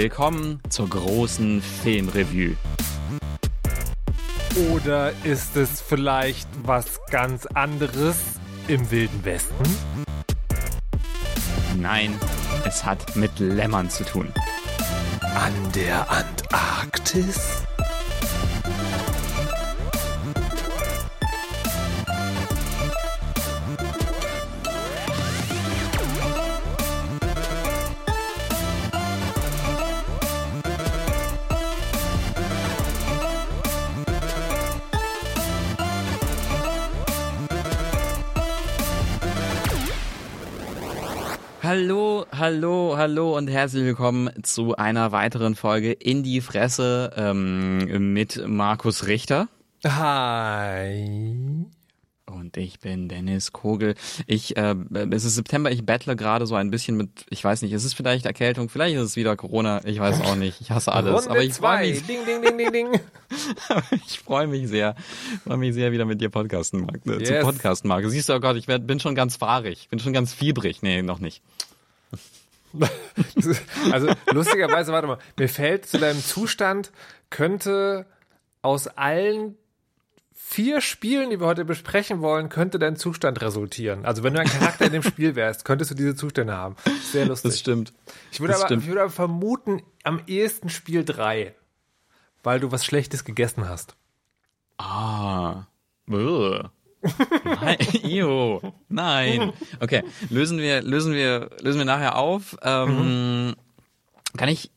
Willkommen zur großen Filmrevue. Oder ist es vielleicht was ganz anderes im Wilden Westen? Nein, es hat mit Lämmern zu tun. An der Antarktis? Hallo, hallo, und herzlich willkommen zu einer weiteren Folge in die Fresse ähm, mit Markus Richter. Hi. Und ich bin Dennis Kogel. Ich, äh, es ist September, ich battle gerade so ein bisschen mit, ich weiß nicht, es ist vielleicht Erkältung, vielleicht ist es wieder Corona, ich weiß auch nicht, ich hasse alles. Runde aber ich freue zwei. mich, Ding, ding, ding, ding, ding. ich freue mich sehr, freue mich sehr wieder mit dir podcasten, Marc, äh, zu Yes. podcasten, Marc. Siehst du, oh Gott, ich werd, bin schon ganz fahrig, bin schon ganz fiebrig. Nee, noch nicht. Also lustigerweise, warte mal, mir fällt zu deinem Zustand, könnte aus allen vier Spielen, die wir heute besprechen wollen, könnte dein Zustand resultieren. Also wenn du ein Charakter in dem Spiel wärst, könntest du diese Zustände haben. Sehr lustig. Das stimmt. Ich würde, das aber, stimmt. ich würde aber vermuten, am ehesten Spiel 3, weil du was Schlechtes gegessen hast. Ah. Bäh. Nein, Io. Nein. Okay, lösen wir, lösen wir, lösen wir nachher auf. Ähm, Kann ich,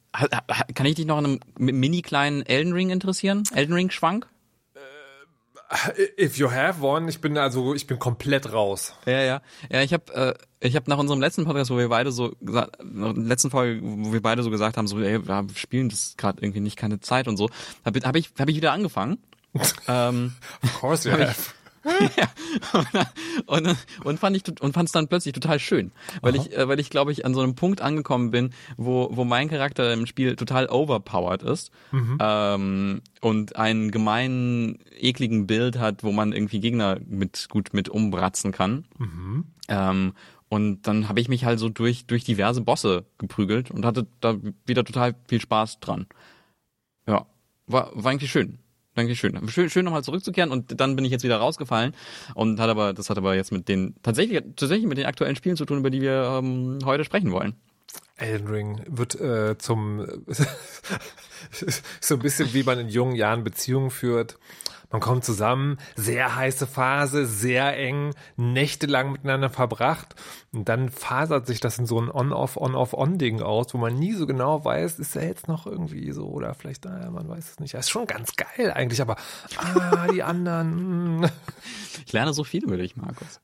kann ich dich noch an einem mini kleinen Elden Ring interessieren? Elden Ring Schwank? If you have one, ich bin also, ich bin komplett raus. Ja, ja. Ja, ich habe äh, ich habe nach unserem letzten Podcast, wo wir beide so gesagt, nach der letzten Folge, wo wir beide so gesagt haben, so ey, wir spielen das gerade irgendwie nicht keine Zeit und so, habe hab ich hab ich wieder angefangen. ähm, Of course you have. ja. und, und, und fand ich und fand es dann plötzlich total schön, weil ich äh, weil ich glaube ich an so einem Punkt angekommen bin, wo wo mein Charakter im Spiel total overpowered ist ähm, und einen gemeinen ekligen Bild hat, wo man irgendwie Gegner mit gut mit umbratzen kann. Ähm, und dann habe ich mich halt so durch durch diverse Bosse geprügelt und hatte da wieder total viel Spaß dran. Ja, war, war eigentlich schön. Eigentlich schön. Schön, schön nochmal zurückzukehren und dann bin ich jetzt wieder rausgefallen und hat aber, das hat aber jetzt mit den, tatsächlich, tatsächlich mit den aktuellen Spielen zu tun, über die wir ähm, heute sprechen wollen. Elden Ring wird äh, zum so ein bisschen wie man in jungen Jahren Beziehungen führt. Man kommt zusammen, sehr heiße Phase, sehr eng, nächtelang miteinander verbracht und dann fasert sich das in so ein On-Off, On-Off-On-Ding aus, wo man nie so genau weiß, ist er jetzt noch irgendwie so oder vielleicht, naja, man weiß es nicht. Das ist schon ganz geil eigentlich, aber ah, die anderen, hm. Ich lerne so viel über dich, Markus.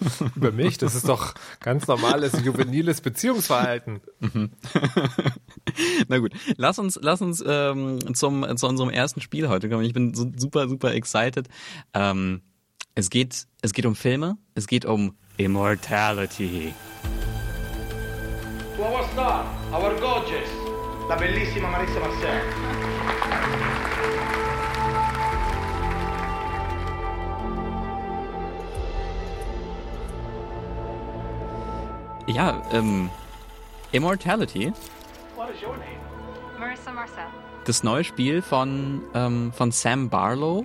über mich, das ist doch ganz normales, juveniles Beziehungsverhalten. Na gut, lass uns, lass uns ähm, zum, zu unserem ersten Spiel heute kommen. Ich bin so super, super excited. Ähm, es geht, es geht um Filme, es geht um Immortality. Our star, our gorgeous, la bellissima Marissa Marcel. Ja, ähm, Immortality, What is your name? Marissa Marcel. das neue Spiel von, ähm, von Sam Barlow.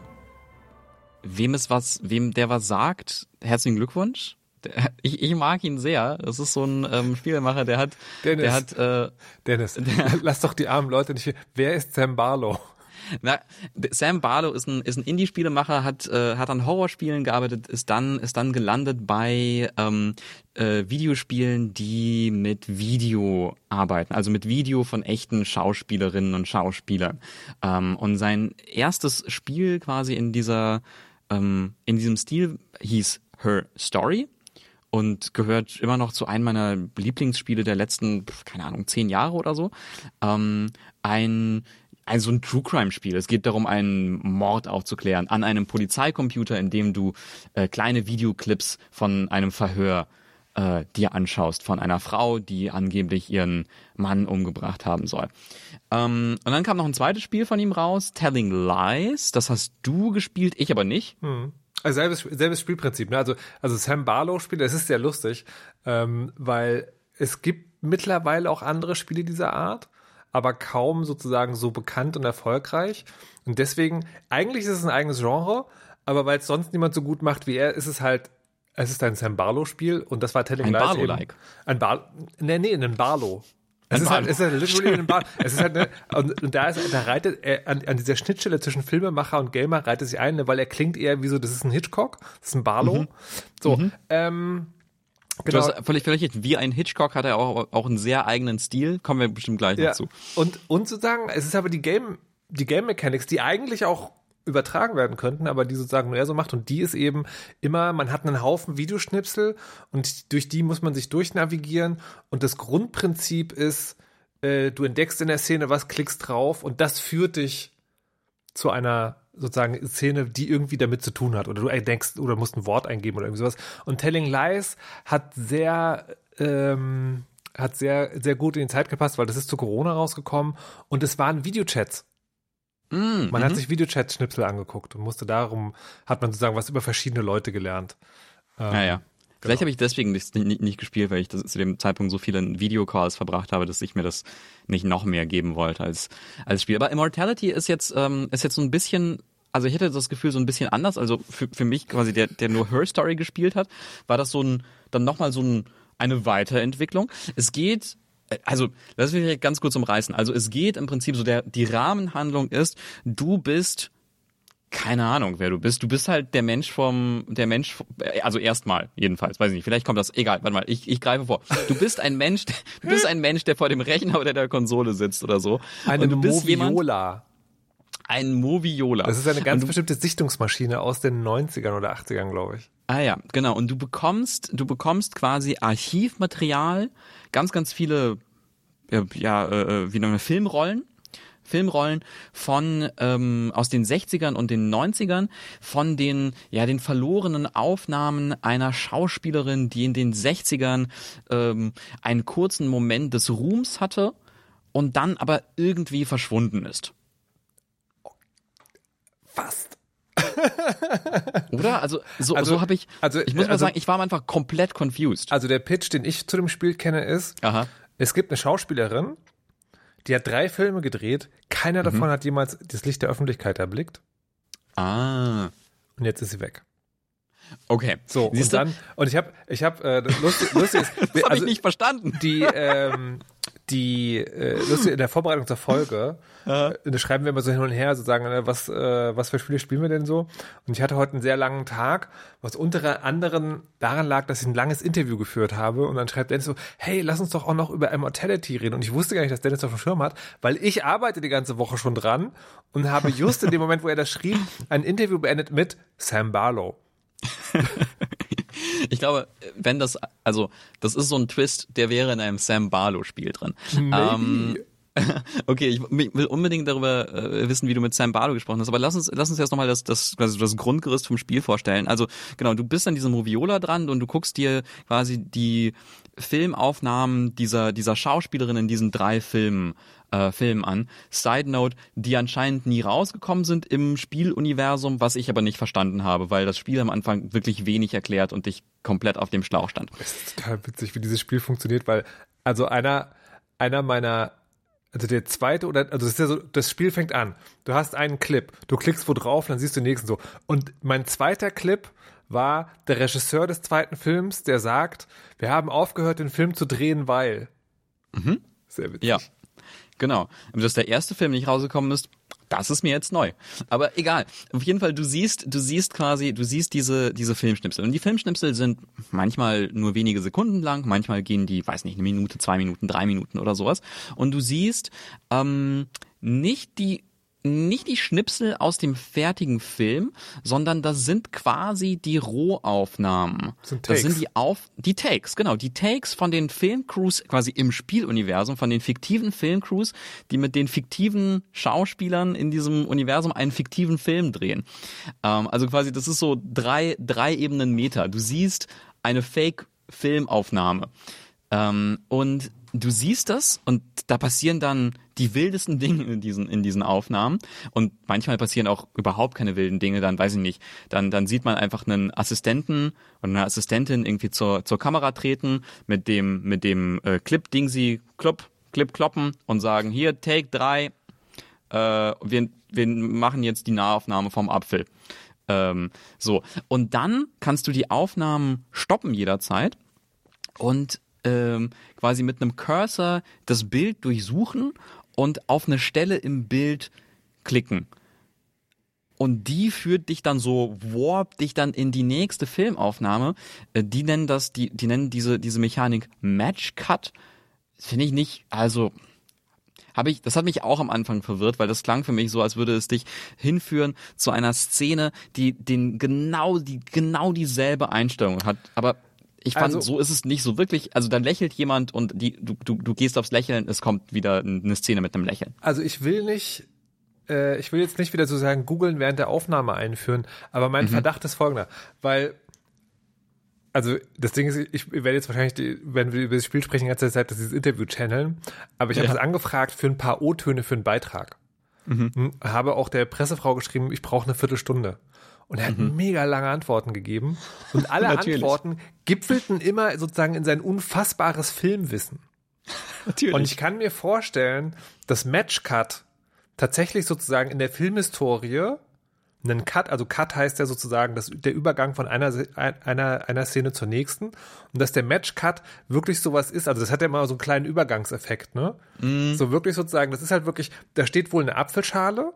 Wem es was, wem der was sagt, herzlichen Glückwunsch. Der, ich, ich mag ihn sehr. Das ist so ein ähm, Spielemacher, der hat, Dennis. der hat, äh, Dennis, lass doch die armen Leute nicht. Wer ist Sam Barlow? Na, Sam Barlow ist ein, ist ein Indie-Spielemacher, hat, äh, hat an Horrorspielen gearbeitet, ist dann, ist dann gelandet bei ähm, äh, Videospielen, die mit Video arbeiten, also mit Video von echten Schauspielerinnen und Schauspielern. Ähm, und sein erstes Spiel quasi in dieser, ähm, in diesem Stil hieß Her Story und gehört immer noch zu einem meiner Lieblingsspiele der letzten, keine Ahnung, zehn Jahre oder so. Ähm, ein ein so ein True Crime Spiel. Es geht darum, einen Mord aufzuklären an einem Polizeicomputer, in dem du äh, kleine Videoclips von einem Verhör äh, dir anschaust von einer Frau, die angeblich ihren Mann umgebracht haben soll. Ähm, und dann kam noch ein zweites Spiel von ihm raus, Telling Lies. Das hast du gespielt, ich aber nicht. Also selbes, selbes Spielprinzip. Ne? Also, also Sam Barlow spielt, das ist sehr lustig, ähm, weil es gibt mittlerweile auch andere Spiele dieser Art, aber kaum sozusagen so bekannt und erfolgreich. Und deswegen, eigentlich ist es ein eigenes Genre, aber weil es sonst niemand so gut macht wie er, ist es halt, es ist ein Sam Barlow-Spiel und das war Telling Ein Lies Barlow-like. eben- Ein Barlow, nee, nee, ein Barlow. Es ist, halt, Barlow. es ist halt literally ein Bar. Es ist halt eine, und, und da ist, da reitet er an, an dieser Schnittstelle zwischen Filmemacher und Gamer reitet sich ein, ne, weil er klingt eher wie so, das ist ein Hitchcock, das ist ein Barlow. So, ähm, Du genau. hast völlig, völlig recht. Wie ein Hitchcock hat er auch, auch einen sehr eigenen Stil. Kommen wir bestimmt gleich Ja. zu. Und, und sozusagen, es ist aber die Game, die Game Mechanics, die eigentlich auch übertragen werden könnten, aber die sozusagen nur er so macht und die ist eben immer, man hat einen Haufen Videoschnipsel und durch die muss man sich durchnavigieren und das Grundprinzip ist, äh, du entdeckst in der Szene was, klickst drauf und das führt dich zu einer sozusagen Szene, die irgendwie damit zu tun hat oder du denkst oder musst ein Wort eingeben oder irgendwie sowas. Und Telling Lies hat sehr ähm, hat sehr sehr gut in die Zeit gepasst, weil das ist zu Corona rausgekommen und es waren Videochats. Mm, Man mhm. hat sich Videochat-Schnipsel angeguckt und musste darum hat man sozusagen was über verschiedene Leute gelernt. Ähm, Naja. Vielleicht genau. habe ich deswegen nicht, nicht, nicht gespielt, weil ich zu dem Zeitpunkt so viele Videocalls verbracht habe, dass ich mir das nicht noch mehr geben wollte als, als Spiel. Aber Immortality ist jetzt, ähm, ist jetzt so ein bisschen, also ich hätte das Gefühl so ein bisschen anders. Also für, für mich quasi, der, der nur Her Story gespielt hat, war das so ein, dann nochmal so ein, eine Weiterentwicklung. Es geht, also, das will ich ganz kurz umreißen. Also es geht im Prinzip so, der, die Rahmenhandlung ist, du bist keine Ahnung, wer du bist. Du bist halt der Mensch vom, der Mensch, äh, also erstmal, jedenfalls, weiß ich nicht, vielleicht kommt das, egal, warte mal, ich, ich greife vor. Du bist ein Mensch, du bist ein Mensch, der vor dem Rechner oder der Konsole sitzt oder so. Eine und du bist jemand, Moviola. ein Moviola. Das ist eine ganz du, bestimmte Sichtungsmaschine aus den 90ern oder 80ern, glaube ich. Ah ja, genau. Und du bekommst, du bekommst quasi Archivmaterial, ganz, ganz viele, ja, ja äh, wie nennt Filmrollen. Filmrollen von ähm, aus den 60ern und den 90ern von den ja den verlorenen Aufnahmen einer Schauspielerin, die in den 60ern ähm, einen kurzen Moment des Ruhms hatte und dann aber irgendwie verschwunden ist. Fast. Oder? Also so, Also- so habe ich also- ich muss mal also- sagen, ich war am Anfang komplett confused. Also der Pitch, den ich zu dem Spiel kenne, ist, Aha. es gibt eine Schauspielerin, die hat drei Filme gedreht, keiner Mhm. davon hat jemals das Licht der Öffentlichkeit erblickt Ah. und jetzt ist sie weg. Okay. So, Siehst und dann, und ich habe, ich habe, äh, lustig, lustig ist, Das habe also ich nicht verstanden. die, ähm, die, äh, lustig, in der Vorbereitung zur Folge, äh, schreiben wir immer so hin und her, so sagen, äh, was, äh, was für Spiele spielen wir denn so? Und ich hatte heute einen sehr langen Tag, was unter anderem daran lag, dass ich ein langes Interview geführt habe und dann schreibt Dennis so, hey, lass uns doch auch noch über Immortality reden. Und ich wusste gar nicht, dass Dennis auf dem Schirm hat, weil ich arbeite die ganze Woche schon dran und habe just in dem Moment, wo er das schrieb, ein Interview beendet mit Sam Barlow. Ich glaube, wenn das, also, das ist so ein Twist, der wäre in einem Sam Barlow-Spiel drin. Ähm, okay, ich will unbedingt darüber äh, wissen, wie du mit Sam Barlow gesprochen hast, aber lass uns, lass uns jetzt nochmal das, das, quasi das Grundgerüst vom Spiel vorstellen. Also, genau, du bist an diesem Moviola dran und du guckst dir quasi die Filmaufnahmen dieser, dieser Schauspielerin in diesen drei Filmen, äh, Filmen an. Side Note, die anscheinend nie rausgekommen sind im Spieluniversum, was ich aber nicht verstanden habe, weil das Spiel am Anfang wirklich wenig erklärt und ich komplett auf dem Schlauch stand. Es ist total witzig, wie dieses Spiel funktioniert, weil also einer, einer meiner, also der zweite oder, also das ist ja so, das Spiel fängt an. Du hast einen Clip, du klickst wo drauf, dann siehst du den nächsten so. Und mein zweiter Clip war der Regisseur des zweiten Films, der sagt, wir haben aufgehört, den Film zu drehen, weil. Sehr witzig. Ja, genau. Und dass der erste Film nicht rausgekommen ist, das ist mir jetzt neu. Aber egal. Auf jeden Fall, du siehst, du siehst quasi, du siehst diese, diese Filmschnipsel. Und die Filmschnipsel sind manchmal nur wenige Sekunden lang, manchmal gehen die, weiß nicht, eine Minute, zwei Minuten, drei Minuten oder sowas. Und du siehst ähm, nicht die nicht die Schnipsel aus dem fertigen Film, sondern das sind quasi die Rohaufnahmen. Das sind Das sind Takes. die auf die Takes, genau, die Takes von den Filmcrews quasi im Spieluniversum, von den fiktiven Filmcrews, die mit den fiktiven Schauspielern in diesem Universum einen fiktiven Film drehen. Ähm, also quasi, das ist so drei drei Ebenen Meter. Du siehst eine Fake Filmaufnahme. Ähm, und du siehst das und da passieren dann die wildesten Dinge in diesen, in diesen Aufnahmen. Und manchmal passieren auch überhaupt keine wilden Dinge, dann weiß ich nicht. Dann, dann sieht man einfach einen Assistenten oder eine Assistentin irgendwie zur, zur Kamera treten mit dem, mit dem äh, Clip-Ding sie klopp, Clip kloppen und sagen, hier, Take drei, äh, wir, wir machen jetzt die Nahaufnahme vom Apfel. Ähm, so. Und dann kannst du die Aufnahmen stoppen jederzeit und ähm, quasi mit einem Cursor das Bild durchsuchen und auf eine Stelle im Bild klicken. Und die führt dich dann so, warp dich dann in die nächste Filmaufnahme. Äh, Die nennen das, die, die nennen diese, diese Mechanik Match Cut. Finde ich nicht, also, habe ich, das hat mich auch am Anfang verwirrt, weil das klang für mich so, als würde es dich hinführen zu einer Szene, die den genau, die genau dieselbe Einstellung hat. Aber ich fand, Also- so ist es nicht so wirklich. Also dann lächelt jemand und die, du, du, du gehst aufs Lächeln, es kommt wieder eine Szene mit einem Lächeln. Also ich will nicht, äh, ich will jetzt nicht wieder sozusagen googeln während der Aufnahme einführen, aber mein Mhm. Verdacht ist folgender, weil also das Ding ist, ich werde jetzt wahrscheinlich, die, wenn wir über das Spiel sprechen, die ganze Zeit dieses Interview channeln, aber ich habe Ja. das angefragt für ein paar O-Töne für einen Beitrag. Mhm. Hm, Habe auch der Pressefrau geschrieben, ich brauche eine Viertelstunde. Und er hat mega lange Antworten gegeben. Und alle Mhm. Antworten gipfelten immer sozusagen in sein unfassbares Filmwissen. Natürlich. Und ich kann mir vorstellen, dass Match Cut tatsächlich sozusagen in der Filmhistorie einen Cut, also Cut heißt ja sozusagen das, der Übergang von einer, einer, einer Szene zur nächsten. Und dass der Match Cut wirklich sowas ist, also das hat ja immer so einen kleinen Übergangseffekt, ne? So wirklich sozusagen, das ist halt wirklich, da steht wohl eine Apfelschale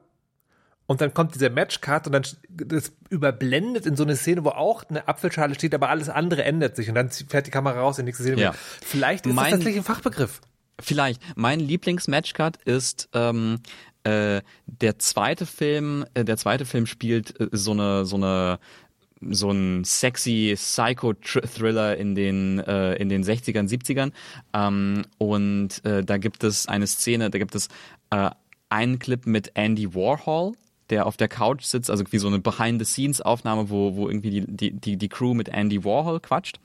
und dann kommt dieser Match Cut und dann das überblendet in so eine Szene, wo auch eine Apfelschale steht, aber alles andere ändert sich und dann fährt die Kamera raus in die nächste Szene. Ja. Vielleicht ist Mein- das tatsächlich ein Fachbegriff. Vielleicht. Mein Lieblings-Matchcut ist ähm, äh, der zweite Film. Äh, der zweite Film spielt äh, so eine so eine so ein sexy Psycho-Thriller in den äh, in den 60ern, 70ern. Ähm, und äh, da gibt es eine Szene, da gibt es äh, einen Clip mit Andy Warhol, der auf der Couch sitzt, also wie so eine Behind-the-Scenes-Aufnahme, wo, wo irgendwie die, die, die, die Crew mit Andy Warhol quatscht.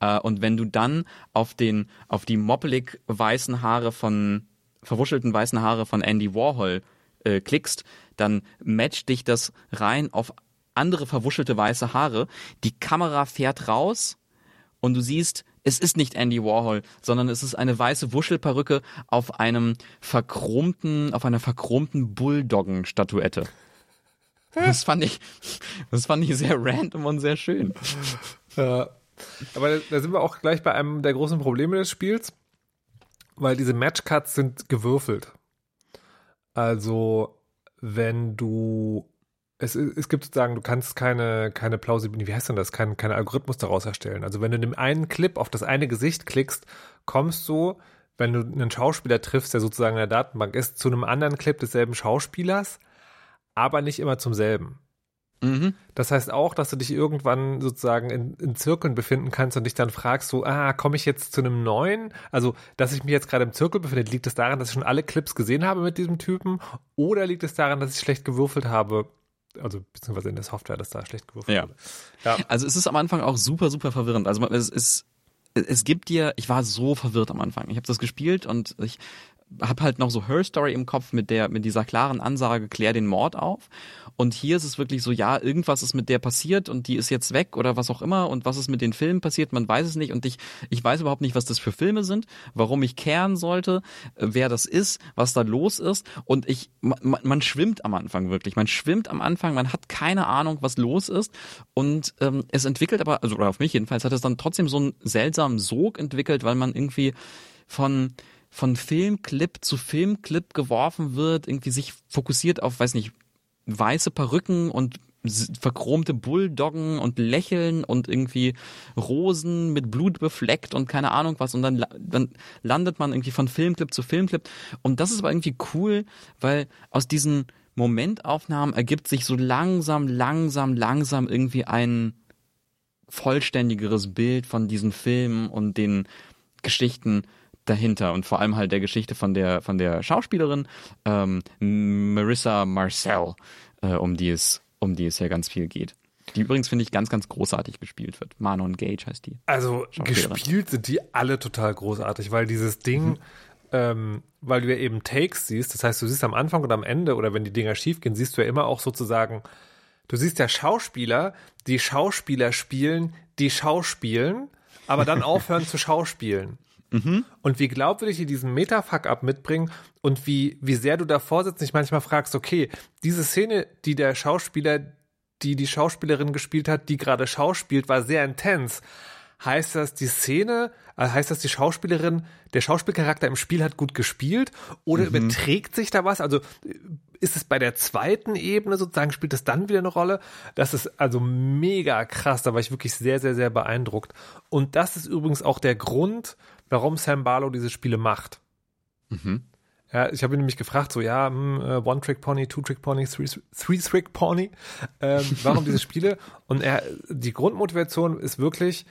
Äh, und wenn du dann auf den, auf die moppelig weißen Haare von, verwuschelten weißen Haare von Andy Warhol äh, klickst, dann matcht dich das rein auf andere verwuschelte weiße Haare. Die Kamera fährt raus und du siehst, es ist nicht Andy Warhol, sondern es ist eine weiße Wuschelperücke auf einem verchromten, auf einer verchromten Bulldoggen-Statuette. Das fand ich, das fand ich sehr random und sehr schön. Ja. Aber da, da sind wir auch gleich bei einem der großen Probleme des Spiels, weil diese Matchcuts sind gewürfelt. Also, wenn du es, es gibt sozusagen, du kannst keine, keine Plausibilität, wie heißt denn das, kein, kein Algorithmus daraus erstellen. Also wenn du in dem einen Clip auf das eine Gesicht klickst, kommst du, wenn du einen Schauspieler triffst, der sozusagen in der Datenbank ist, zu einem anderen Clip desselben Schauspielers, aber nicht immer zum selben. Mhm. Das heißt auch, dass du dich irgendwann sozusagen in, in Zirkeln befinden kannst und dich dann fragst, so, ah, komme ich jetzt zu einem neuen? Also, dass ich mich jetzt gerade im Zirkel befinde, liegt es daran, dass ich schon alle Clips gesehen habe mit diesem Typen? Oder liegt es daran, dass ich schlecht gewürfelt habe? Also, beziehungsweise in der Software, dass da schlecht gewürfelt Ja. wurde. Ja. Also es ist am Anfang auch super, super verwirrend. Also es ist, es gibt dir, ich war so verwirrt am Anfang. Ich habe das gespielt und ich habe halt noch so Her Story im Kopf mit der, mit dieser klaren Ansage, klär den Mord auf. Und hier ist es wirklich so, ja, irgendwas ist mit der passiert und die ist jetzt weg oder was auch immer. Und was ist mit den Filmen passiert, man weiß es nicht. Und ich, ich weiß überhaupt nicht, was das für Filme sind, warum ich kehren sollte, äh, wer das ist, was da los ist. Und ich, man, man schwimmt am Anfang wirklich, man schwimmt am Anfang, man hat keine Ahnung, was los ist. Und ähm, es entwickelt aber, also oder auf mich jedenfalls, hat es dann trotzdem so einen seltsamen Sog entwickelt, weil man irgendwie von von Filmclip zu Filmclip geworfen wird, irgendwie sich fokussiert auf, weiß nicht, weiße Perücken und verchromte Bulldoggen und Lächeln und irgendwie Rosen mit Blut befleckt und keine Ahnung was. Und dann, dann landet man irgendwie von Filmclip zu Filmclip. Und das ist aber irgendwie cool, weil aus diesen Momentaufnahmen ergibt sich so langsam, langsam, langsam irgendwie ein vollständigeres Bild von diesen Filmen und den Geschichten dahinter und vor allem halt der Geschichte von der von der Schauspielerin ähm, Marissa Marcel, äh, um die es um die es ja ganz viel geht. Die übrigens, finde ich, ganz, ganz großartig gespielt wird. Manon Gage heißt die. Also gespielt sind die alle total großartig, weil dieses Ding, Mhm. ähm, weil du ja eben Takes siehst, das heißt, du siehst am Anfang und am Ende oder wenn die Dinger schief gehen, siehst du ja immer auch sozusagen, du siehst ja Schauspieler, die Schauspieler spielen, die Schauspielen, aber dann aufhören zu schauspielen. Und wie glaubwürdig die diesen Metafuck-up mitbringen und wie, wie sehr du davor sitzt und dich manchmal fragst, okay, diese Szene, die der Schauspieler, die die Schauspielerin gespielt hat, die gerade schauspielt, war sehr intens. Heißt das, die Szene, äh, heißt das, die Schauspielerin, der Schauspielcharakter im Spiel hat gut gespielt oder überträgt sich da was? Also äh, ist es bei der zweiten Ebene sozusagen, spielt es dann wieder eine Rolle? Das ist also mega krass, da war ich wirklich sehr, sehr, sehr beeindruckt. Und das ist übrigens auch der Grund, warum Sam Barlow diese Spiele macht. Ja, ich habe ihn nämlich gefragt, so ja, hm, äh, One-Trick-Pony, Two-Trick-Pony, Three- Three-Trick-Pony, ähm, warum diese Spiele? Und er, die Grundmotivation ist wirklich,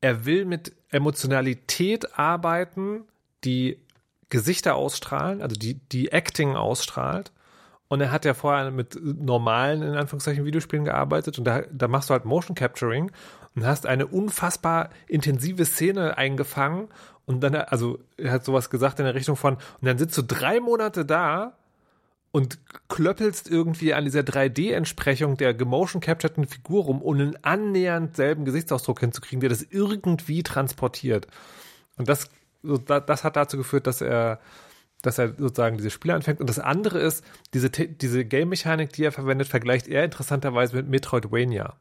er will mit Emotionalität arbeiten, die Gesichter ausstrahlen, also die, die Acting ausstrahlt. Und er hat ja vorher mit normalen, in Anführungszeichen, Videospielen gearbeitet und da, da machst du halt Motion Capturing und hast eine unfassbar intensive Szene eingefangen und dann, also er hat sowas gesagt in der Richtung von, und dann sitzt du drei Monate da und klöppelst irgendwie an dieser 3D-Entsprechung der gemotion capturten Figur rum, um einen annähernd selben Gesichtsausdruck hinzukriegen, der das irgendwie transportiert. Und das, das hat dazu geführt, dass er, dass er sozusagen diese Spiele anfängt. Und das andere ist, diese, diese Game-Mechanik, die er verwendet, vergleicht er interessanterweise mit Metroidvania.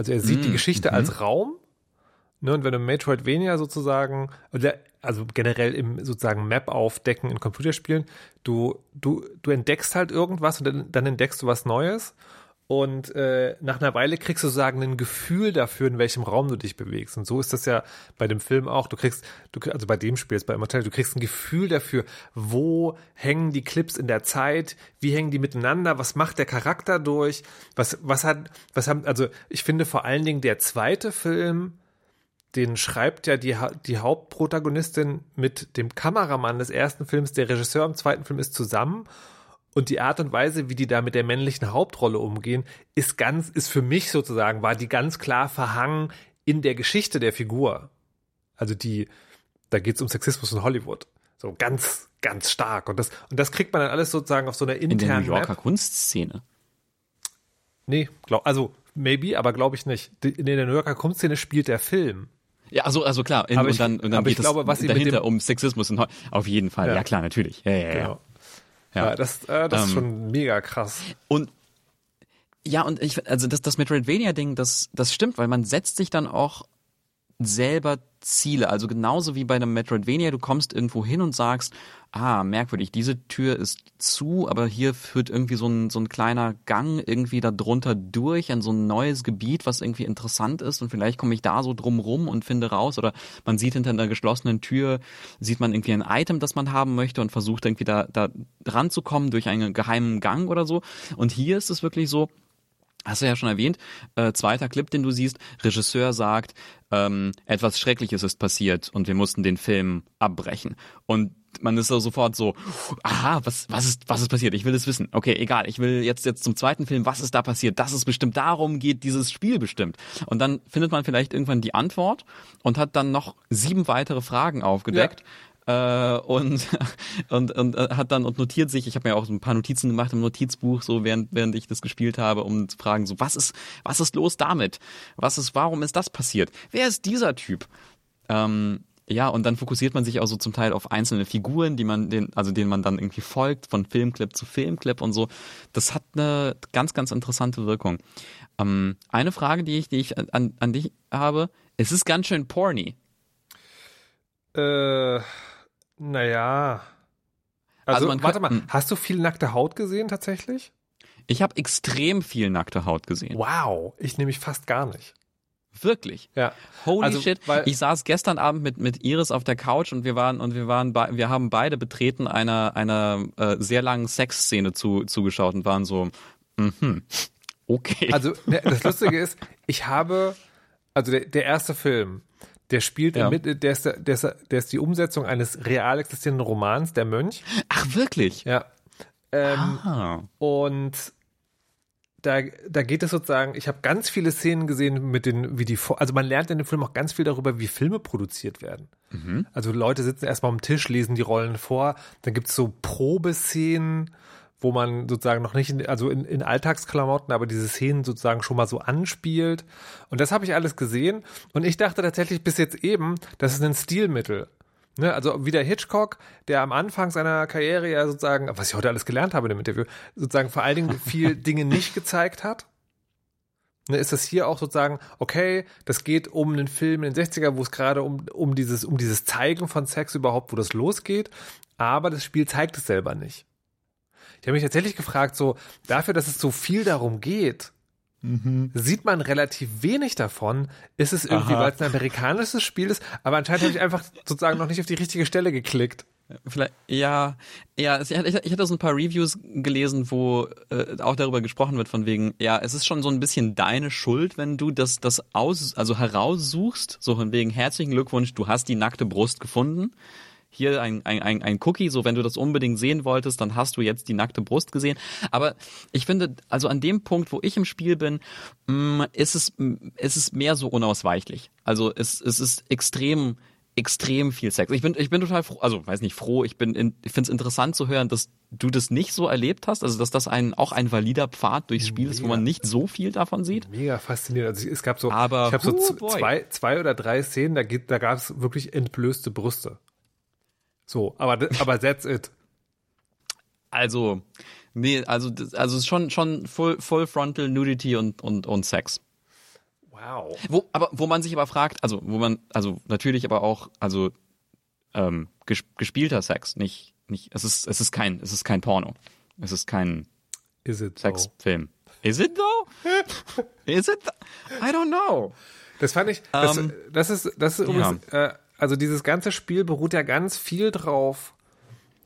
Also er sieht die Mm, Geschichte mhm. als Raum. Ne, und wenn du Metroidvania sozusagen, oder also generell im sozusagen Map aufdecken in Computerspielen, du, du, du entdeckst halt irgendwas und dann, dann entdeckst du was Neues. Und äh, nach einer Weile kriegst du sozusagen ein Gefühl dafür, in welchem Raum du dich bewegst. Und so ist das ja bei dem Film auch. Du kriegst, du, also bei dem Spiel, jetzt bei Immortality, du kriegst ein Gefühl dafür, wo hängen die Clips in der Zeit, wie hängen die miteinander, was macht der Charakter durch, was, was hat, was haben, also ich finde vor allen Dingen der zweite Film, den schreibt ja die, die Hauptprotagonistin mit dem Kameramann des ersten Films, der Regisseur im zweiten Film ist zusammen. Und die Art und Weise, wie die da mit der männlichen Hauptrolle umgehen, ist ganz, ist für mich sozusagen, war die ganz klar verhangen in der Geschichte der Figur. Also die, da geht es um Sexismus in Hollywood. So ganz, ganz stark. Und das, und das kriegt man dann alles sozusagen auf so einer In der internen New Yorker Map. Kunstszene. Nee, glaub, also maybe, aber glaube ich nicht. In der New Yorker Kunstszene spielt der Film. Ja, also, also klar. In, Aber und ich- dann, und dann aber ich geht glaube, es was dahinter dem- um Sexismus. In, Hol- auf jeden Fall. Ja. Ja, klar, natürlich. Ja, ja, ja. Genau. Ja. Ja, das, äh, das ist Ähm, schon mega krass. Und ja, und ich, also das, das Metroidvania-Ding, das, das stimmt, weil man setzt sich dann auch selber Ziele. Also genauso wie bei einem Metroidvania, du kommst irgendwo hin und sagst, ah, merkwürdig, diese Tür ist zu, aber hier führt irgendwie so ein, so ein kleiner Gang irgendwie da drunter durch an so ein neues Gebiet, was irgendwie interessant ist und vielleicht komme ich da so drum rum und finde raus oder man sieht hinter einer geschlossenen Tür, sieht man irgendwie ein Item, das man haben möchte und versucht irgendwie da, da ranzukommen durch einen geheimen Gang oder so. Und hier ist es wirklich so, Hast du ja schon erwähnt, äh, zweiter Clip, den du siehst, Regisseur sagt, ähm, etwas Schreckliches ist passiert und wir mussten den Film abbrechen. Und man ist so sofort so, aha, was, was ist, was ist passiert? Ich will es wissen. Okay, egal, ich will jetzt, jetzt zum zweiten Film, was ist da passiert? Das ist bestimmt, darum geht dieses Spiel bestimmt. Und dann findet man vielleicht irgendwann die Antwort und hat dann noch sieben weitere Fragen aufgedeckt. Äh, und, und, und äh, hat dann und notiert sich, ich habe mir auch so ein paar Notizen gemacht im Notizbuch, so während, während ich das gespielt habe, um zu fragen, so, was ist, was ist los damit? Was ist, warum ist das passiert? Wer ist dieser Typ? Ähm, ja, und dann fokussiert man sich auch so zum Teil auf einzelne Figuren, die man den, also denen man dann irgendwie folgt, von Filmclip zu Filmclip und so. Das hat eine ganz, ganz interessante Wirkung. Ähm, eine Frage, die ich, die ich an, an dich habe, es ist ganz schön porny. Äh, naja. Also, Also warte mal, hast du viel nackte Haut gesehen tatsächlich? Ich habe extrem viel nackte Haut gesehen. Wow, ich nämlich fast gar nicht. Wirklich. Ja. Holy Also, shit. weil- Ich saß gestern Abend mit, mit Iris auf der Couch und wir waren, und wir waren, bei, wir haben beide betreten einer, einer äh, sehr langen Sexszene zu, zugeschaut und waren so, mhm, okay. Also, ne, das Lustige ist, ich habe, also der, der erste Film, der spielt, Ja. mit, der, ist, der, ist, der ist die Umsetzung eines real existierenden Romans, Der Mönch. Ach, wirklich? Ja. Ähm, Ah. Und da, da geht es sozusagen, ich habe ganz viele Szenen gesehen mit den, wie die, also man lernt in dem Film auch ganz viel darüber, wie Filme produziert werden. Mhm. Also Leute sitzen erstmal am Tisch, lesen die Rollen vor, dann gibt's so Probeszenen, wo man sozusagen noch nicht, in, also in, in Alltagsklamotten, aber diese Szenen sozusagen schon mal so anspielt. Und das habe ich alles gesehen. Und ich dachte tatsächlich bis jetzt eben, das ist ein Stilmittel. Ne, also wie der Hitchcock, der am Anfang seiner Karriere ja sozusagen, was ich heute alles gelernt habe in dem Interview, sozusagen vor allen Dingen viel Dinge nicht gezeigt hat. Ne, ist das hier auch sozusagen, okay, das geht um einen Film in den 60er, wo es gerade um, um, dieses, um dieses Zeigen von Sex überhaupt, wo das losgeht, aber das Spiel zeigt es selber nicht. Ich habe mich tatsächlich gefragt, so dafür, dass es so viel darum geht, Mhm. Sieht man relativ wenig davon. Ist es irgendwie, weil es ein amerikanisches Spiel ist, aber anscheinend habe ich einfach sozusagen noch nicht auf die richtige Stelle geklickt. Vielleicht, ja, ja, ich, hatte so ein paar Reviews gelesen, wo äh, auch darüber gesprochen wird, von wegen, ja, es ist schon so ein bisschen deine Schuld, wenn du das, das aus, also heraussuchst, so von wegen herzlichen Glückwunsch, du hast die nackte Brust gefunden hier ein, ein, ein, ein Cookie, so wenn du das unbedingt sehen wolltest, dann hast du jetzt die nackte Brust gesehen. Aber ich finde, also an dem Punkt, wo ich im Spiel bin, mm, ist es, ist es mehr so unausweichlich. Also es, es ist extrem, extrem viel Sex. Ich bin, ich bin total froh, also weiß nicht froh, ich bin, in, ich finde es interessant zu hören, dass du das nicht so erlebt hast, also dass das ein auch ein valider Pfad durchs Spiel Mega. ist, wo man nicht so viel davon sieht. Mega faszinierend. Also es gab so, Aber, ich habe so zwei, zwei oder drei Szenen, da, da gab es wirklich entblößte Brüste. So, aber, aber that's it. Also, nee, also, also schon, schon full, full frontal Nudity und, und, und Sex. Wow. Wo, aber, wo man sich aber fragt, also, wo man, also, natürlich aber auch, also, ähm, gespielter Sex, nicht, nicht, es ist, es ist kein, es ist kein Porno. Es ist kein Sexfilm. Is it though? Is it? I don't know. Das fand ich, das, um, ähm, das ist, das ist übrigens, ja. äh, also dieses ganze Spiel beruht ja ganz viel drauf,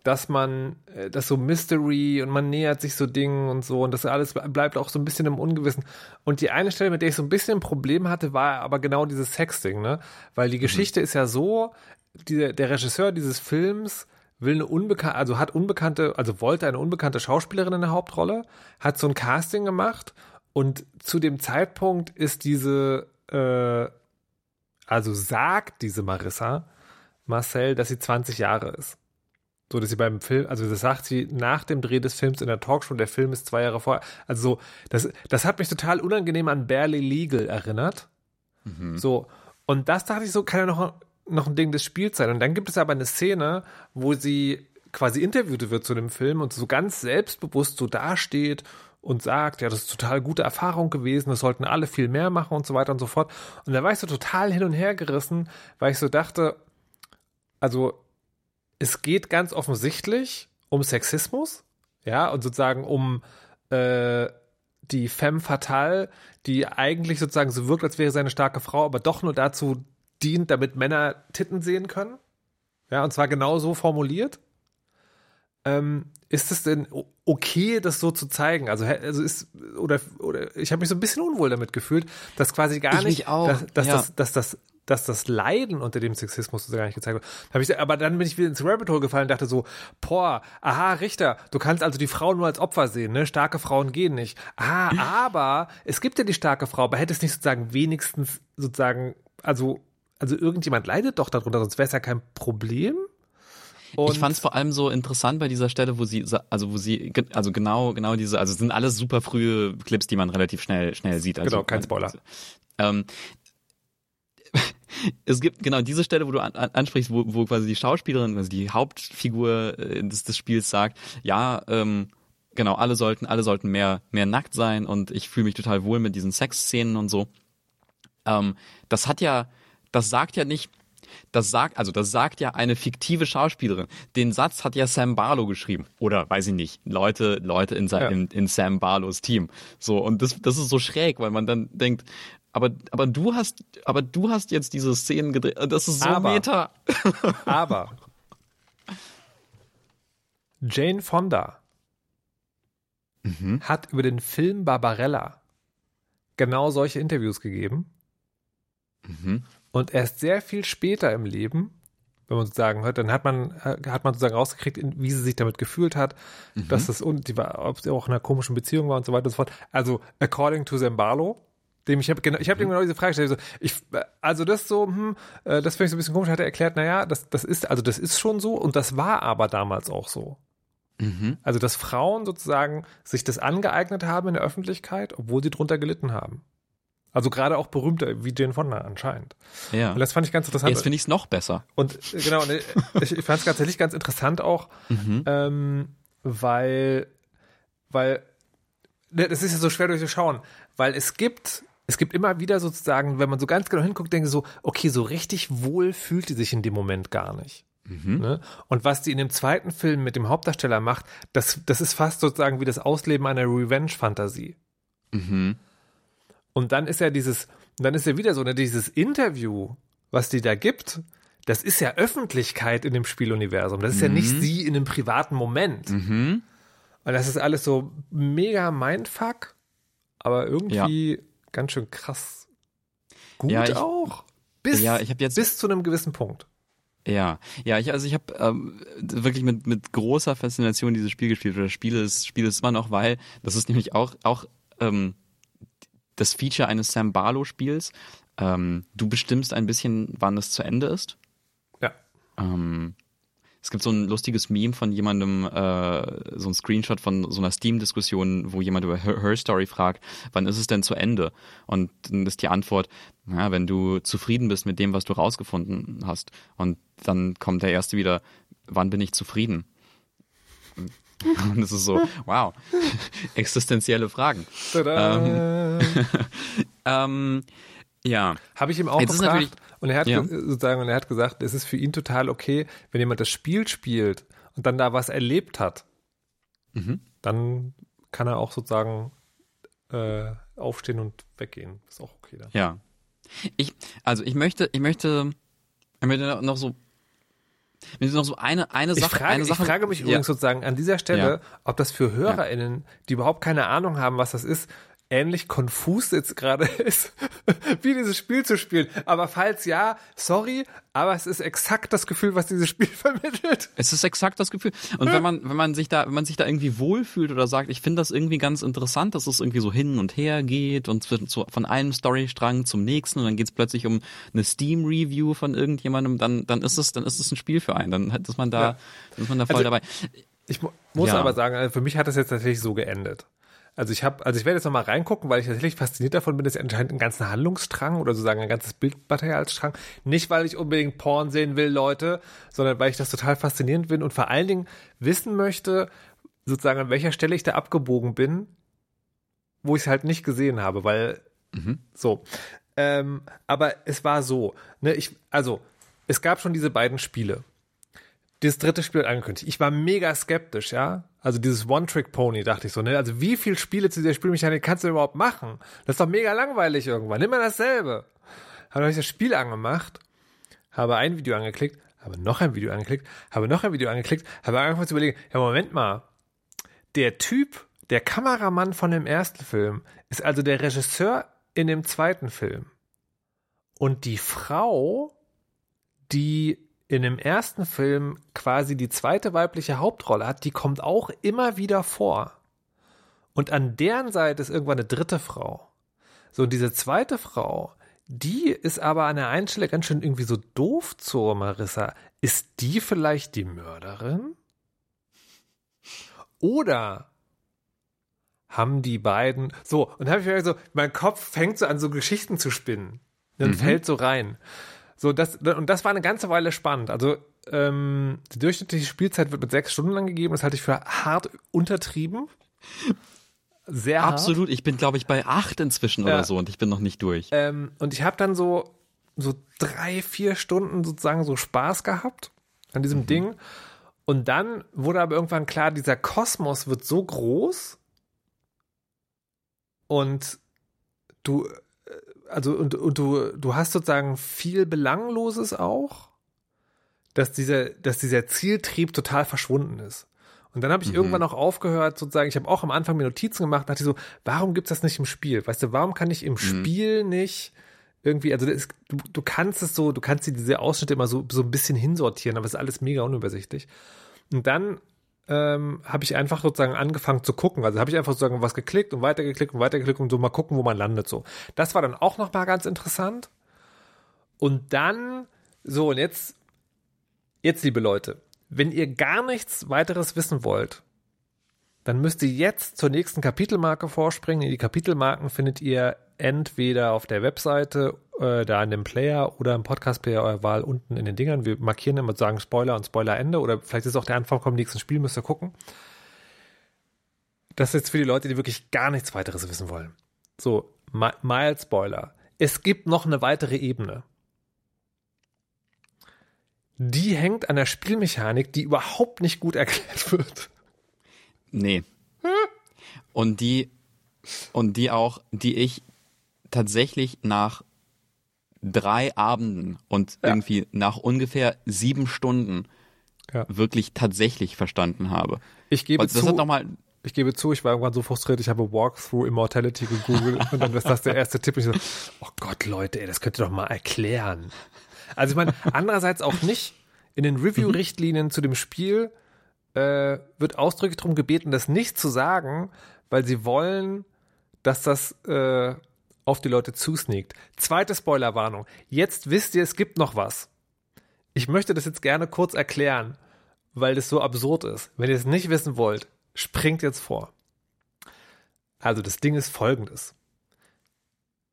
dass man, äh, das so Mystery und man nähert sich so Dingen und so und das alles bleibt auch so ein bisschen im Ungewissen. Und die eine Stelle, mit der ich so ein bisschen ein Problem hatte, war aber genau dieses Sexting, ne? Weil die mhm. Geschichte mhm. ist ja so, die, der Regisseur dieses Films will eine unbekannte, also hat unbekannte, also wollte eine unbekannte Schauspielerin in der Hauptrolle, hat so ein Casting gemacht und zu dem Zeitpunkt ist diese äh, also sagt diese Marissa Marcel, dass sie 20 Jahre ist. So, dass sie beim Film, also das sagt sie nach dem Dreh des Films in der Talkshow, der Film ist zwei Jahre vorher. Also so, das, das hat mich total unangenehm an Barely Legal erinnert. Mhm. So, und das dachte ich so, kann ja noch, noch ein Ding des Spiels sein. Und dann gibt es aber eine Szene, wo sie quasi interviewt wird zu dem Film und so ganz selbstbewusst so dasteht und sagt, ja, das ist total gute Erfahrung gewesen, das sollten alle viel mehr machen und so weiter und so fort. Und da war ich so total hin und her gerissen, weil ich so dachte, also es geht ganz offensichtlich um Sexismus, ja, und sozusagen um äh, die femme fatale, die eigentlich sozusagen so wirkt, als wäre sie eine starke Frau, aber doch nur dazu dient, damit Männer Titten sehen können. Ja, und zwar genau so formuliert. Ähm, ist es denn okay, das so zu zeigen? Also, also ist, oder, oder ich habe mich so ein bisschen unwohl damit gefühlt, dass quasi gar ich nicht, dass, dass, ja. das, dass das dass das Leiden unter dem Sexismus gar nicht gezeigt wird. Hab ich, aber dann bin ich wieder ins Rabbit Hole gefallen und dachte so, boah, aha, Richter, du kannst also die Frau nur als Opfer sehen, ne? Starke Frauen gehen nicht. Ah, aber es gibt ja die starke Frau, aber hätte es nicht sozusagen wenigstens sozusagen, also, also irgendjemand leidet doch darunter, sonst wäre es ja kein Problem. Und ich fand es vor allem so interessant bei dieser Stelle, wo sie, also wo sie, also genau, genau diese, also es sind alles super frühe Clips, die man relativ schnell, schnell sieht. Also, genau, kein Spoiler. Ähm, es gibt genau diese Stelle, wo du an, ansprichst, wo, wo quasi die Schauspielerin, also die Hauptfigur äh, des, des Spiels sagt, ja, ähm, genau, alle sollten, alle sollten mehr, mehr nackt sein und ich fühle mich total wohl mit diesen Sexszenen und so. Ähm, das hat ja, das sagt ja nicht, das sagt, also das sagt ja eine fiktive Schauspielerin. Den Satz hat ja Sam Barlow geschrieben. Oder weiß ich nicht, Leute, Leute in, ja. in, in Sam Barlows Team. So, und das, das ist so schräg, weil man dann denkt, aber, aber du hast, aber du hast jetzt diese Szenen gedreht. Das ist so aber, meta. aber Jane Fonda mhm. hat über den Film Barbarella genau solche Interviews gegeben. Mhm. Und erst sehr viel später im Leben, wenn man sozusagen hört, dann hat man, äh, hat man sozusagen rausgekriegt, wie sie sich damit gefühlt hat, Mhm. dass das, und die war, ob sie auch in einer komischen Beziehung war und so weiter und so fort. Also, according to Zembalo, dem ich habe genau, ich habe Mhm. ihm genau diese Frage gestellt, so, ich, also das so, hm, äh, das finde ich so ein bisschen komisch, hat er erklärt, naja, das, das ist, also das ist schon so und das war aber damals auch so. Mhm. Also, dass Frauen sozusagen sich das angeeignet haben in der Öffentlichkeit, obwohl sie drunter gelitten haben. Also gerade auch berühmte wie Jane Fonda anscheinend. Ja. Und das fand ich ganz interessant. Jetzt finde ich es noch besser. Und äh, genau, und ich, ich fand es tatsächlich ganz interessant auch, Mhm. ähm, weil, weil, ne, das ist ja so schwer durchzuschauen, weil es gibt, es gibt immer wieder sozusagen, wenn man so ganz genau hinguckt, denke ich so, okay, so richtig wohl fühlt die sich in dem Moment gar nicht. Mhm. Ne? Und was die in dem zweiten Film mit dem Hauptdarsteller macht, das, das ist fast sozusagen wie das Ausleben einer Revenge-Fantasie. Mhm. Und dann ist ja dieses, dann ist ja wieder so, ne, dieses Interview, was die da gibt, das ist ja Öffentlichkeit in dem Spieluniversum. Das ist ja nicht sie in einem privaten Moment. Mhm. Und das ist alles so mega Mindfuck, aber irgendwie ganz schön krass gut Ja, ich- auch. Bis, Ja, ich habe jetzt bis zu einem gewissen Punkt. Ja, ja, ich, also ich habe ähm, wirklich mit, mit großer Faszination dieses Spiel gespielt. Oder das Spiel ist, Spiel ist immer noch, weil das ist nämlich auch, auch ähm, das Feature eines Sam Barlow-Spiels. Ähm, du bestimmst ein bisschen, wann es zu Ende ist. Ja. Ähm, es gibt so ein lustiges Meme von jemandem, äh, so ein Screenshot von so einer Steam-Diskussion, wo jemand über Her, Her Story fragt, wann ist es denn zu Ende? Und dann ist die Antwort, ja, wenn du zufrieden bist mit dem, was du rausgefunden hast. Und dann kommt der erste wieder, wann bin ich zufrieden? Und es ist so, wow, existenzielle Fragen. Tada! Ähm, ja, Habe ich ihm auch Jetzt gefragt. und er hat Ja. ge- sozusagen, und er hat gesagt, es ist für ihn total okay, wenn jemand das Spiel spielt und dann da was erlebt hat, Mhm. dann kann er auch sozusagen äh, aufstehen und weggehen. Ist auch okay dann. Ja. Ich, also ich möchte, ich möchte, ich möchte noch so, ich möchte noch so eine, eine Ich Sache, frage, eine ich Sache. frage mich ja. übrigens sozusagen an dieser Stelle, Ja. ob das für HörerInnen, die überhaupt keine Ahnung haben, was das ist, ähnlich konfus jetzt gerade ist, wie dieses Spiel zu spielen. Aber falls ja, sorry, aber es ist exakt das Gefühl, was dieses Spiel vermittelt. Es ist exakt das Gefühl. Und wenn man, wenn man sich da, wenn man sich da irgendwie wohlfühlt oder sagt, ich finde das irgendwie ganz interessant, dass es irgendwie so hin und her geht und so von einem Storystrang zum nächsten und dann geht es plötzlich um eine Steam-Review von irgendjemandem, dann, dann ist es, dann ist es ein Spiel für einen. Dann ist man da, Ja. ist man da voll Also- dabei. Ich mu muss Ja. aber sagen, also für mich hat das jetzt tatsächlich so geendet. Also ich habe, also ich werde jetzt nochmal reingucken, weil ich tatsächlich fasziniert davon bin, dass anscheinend einen ganzen Handlungsstrang oder sozusagen ein ganzes Bildmaterialstrang. Nicht, weil ich unbedingt Porn sehen will, Leute, sondern weil ich das total faszinierend bin und vor allen Dingen wissen möchte, sozusagen an welcher Stelle ich da abgebogen bin, wo ich es halt nicht gesehen habe, weil so. Ähm, aber es war so, ne, ich, also, es gab schon diese beiden Spiele dieses dritte Spiel hat angekündigt. Ich war mega skeptisch, ja. Also dieses One-Trick-Pony, dachte ich so, ne? Also wie viele Spiele zu dieser Spielmechanik kannst du überhaupt machen? Das ist doch mega langweilig irgendwann. Nimm mal dasselbe. Habe ich das Spiel angemacht, habe ein Video angeklickt, habe noch ein Video angeklickt, habe noch ein Video angeklickt, habe angefangen zu überlegen, ja Moment mal, der Typ, der Kameramann von dem ersten Film, ist also der Regisseur in dem zweiten Film. Und die Frau, die in dem ersten Film quasi die zweite weibliche Hauptrolle hat, die kommt auch immer wieder vor. Und an deren Seite ist irgendwann eine dritte Frau. So, und diese zweite Frau, die ist aber an der einen Stelle ganz schön irgendwie so doof zur Marissa. Ist die vielleicht die Mörderin? Oder haben die beiden so, und dann habe ich mir so, mein Kopf fängt so an, so Geschichten zu spinnen. Dann fällt so rein. So, das, und das war eine ganze Weile spannend. Also, ähm, die durchschnittliche Spielzeit wird mit sechs Stunden angegeben. Das halte ich für hart untertrieben. Sehr hart. Absolut. Ich bin, glaube ich, bei acht inzwischen Ja. oder so und ich bin noch nicht durch. Ähm, und ich habe dann so, so drei, vier Stunden sozusagen so Spaß gehabt an diesem Ding. Und dann wurde aber irgendwann klar, dieser Kosmos wird so groß und du, also und, und du, du hast sozusagen viel Belangloses auch, dass dieser, dass dieser Zieltrieb total verschwunden ist. Und dann habe ich irgendwann auch aufgehört, sozusagen, ich habe auch am Anfang mir Notizen gemacht, dachte so, warum gibt's das nicht im Spiel? Weißt du, warum kann ich im Spiel nicht irgendwie, also das, du, du kannst es so, du kannst diese Ausschnitte immer so, so ein bisschen hinsortieren, aber es ist alles mega unübersichtlich. Und dann ähm, habe ich einfach sozusagen angefangen zu gucken. Also habe ich einfach sozusagen was geklickt und weitergeklickt und weitergeklickt und so mal gucken, wo man landet so. Das war dann auch noch mal ganz interessant. Und dann, so und jetzt, jetzt liebe Leute, wenn ihr gar nichts weiteres wissen wollt, dann müsst ihr jetzt zur nächsten Kapitelmarke vorspringen. Die Kapitelmarken findet ihr entweder auf der Webseite, äh, da in dem Player oder im Podcast-Player eurer Wahl unten in den Dingern. Wir markieren immer sagen Spoiler und Spoiler-Ende oder vielleicht ist auch der Anfang vom nächsten Spiel, müsst ihr gucken. Das ist jetzt für die Leute, die wirklich gar nichts weiteres wissen wollen. So, mild Spoiler. Es gibt noch eine weitere Ebene. Die hängt an der Spielmechanik, die überhaupt nicht gut erklärt wird. Nee. Und die, und die auch, die ich tatsächlich nach drei Abenden und ja. irgendwie nach ungefähr sieben Stunden ja. wirklich tatsächlich verstanden habe. Ich gebe das zu, hat noch mal, ich gebe zu, ich war irgendwann so frustriert, ich habe Walkthrough Immortality gegoogelt und dann ist das der erste Tipp. Und ich so, oh Gott, Leute, ey, das könnt ihr doch mal erklären. Also ich meine, andererseits auch nicht. In den Review-Richtlinien zu dem Spiel äh, wird ausdrücklich darum gebeten, das nicht zu sagen, weil sie wollen, dass das äh, auf die Leute zusneakt. Zweite Spoilerwarnung. Jetzt wisst ihr, es gibt noch was. Ich möchte das jetzt gerne kurz erklären, weil das so absurd ist. Wenn ihr es nicht wissen wollt, springt jetzt vor. Also das Ding ist folgendes.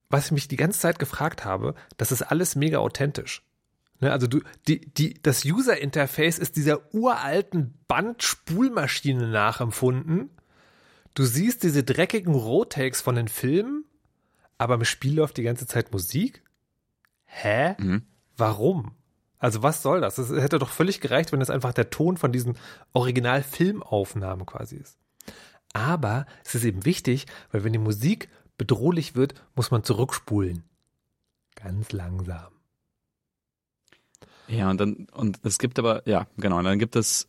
Was ich mich die ganze Zeit gefragt habe, das ist alles mega authentisch. Ne, also du, die, die, das User-Interface ist dieser uralten Bandspulmaschine nachempfunden. Du siehst diese dreckigen Rotakes von den Filmen, aber im Spiel läuft die ganze Zeit Musik. Hä? Mhm. Warum? Also was soll das? Es hätte doch völlig gereicht, wenn das einfach der Ton von diesen Original-Filmaufnahmen quasi ist. Aber es ist eben wichtig, weil wenn die Musik bedrohlich wird, muss man zurückspulen. Ganz langsam. Ja, und dann, und es gibt aber, ja, genau, dann gibt es.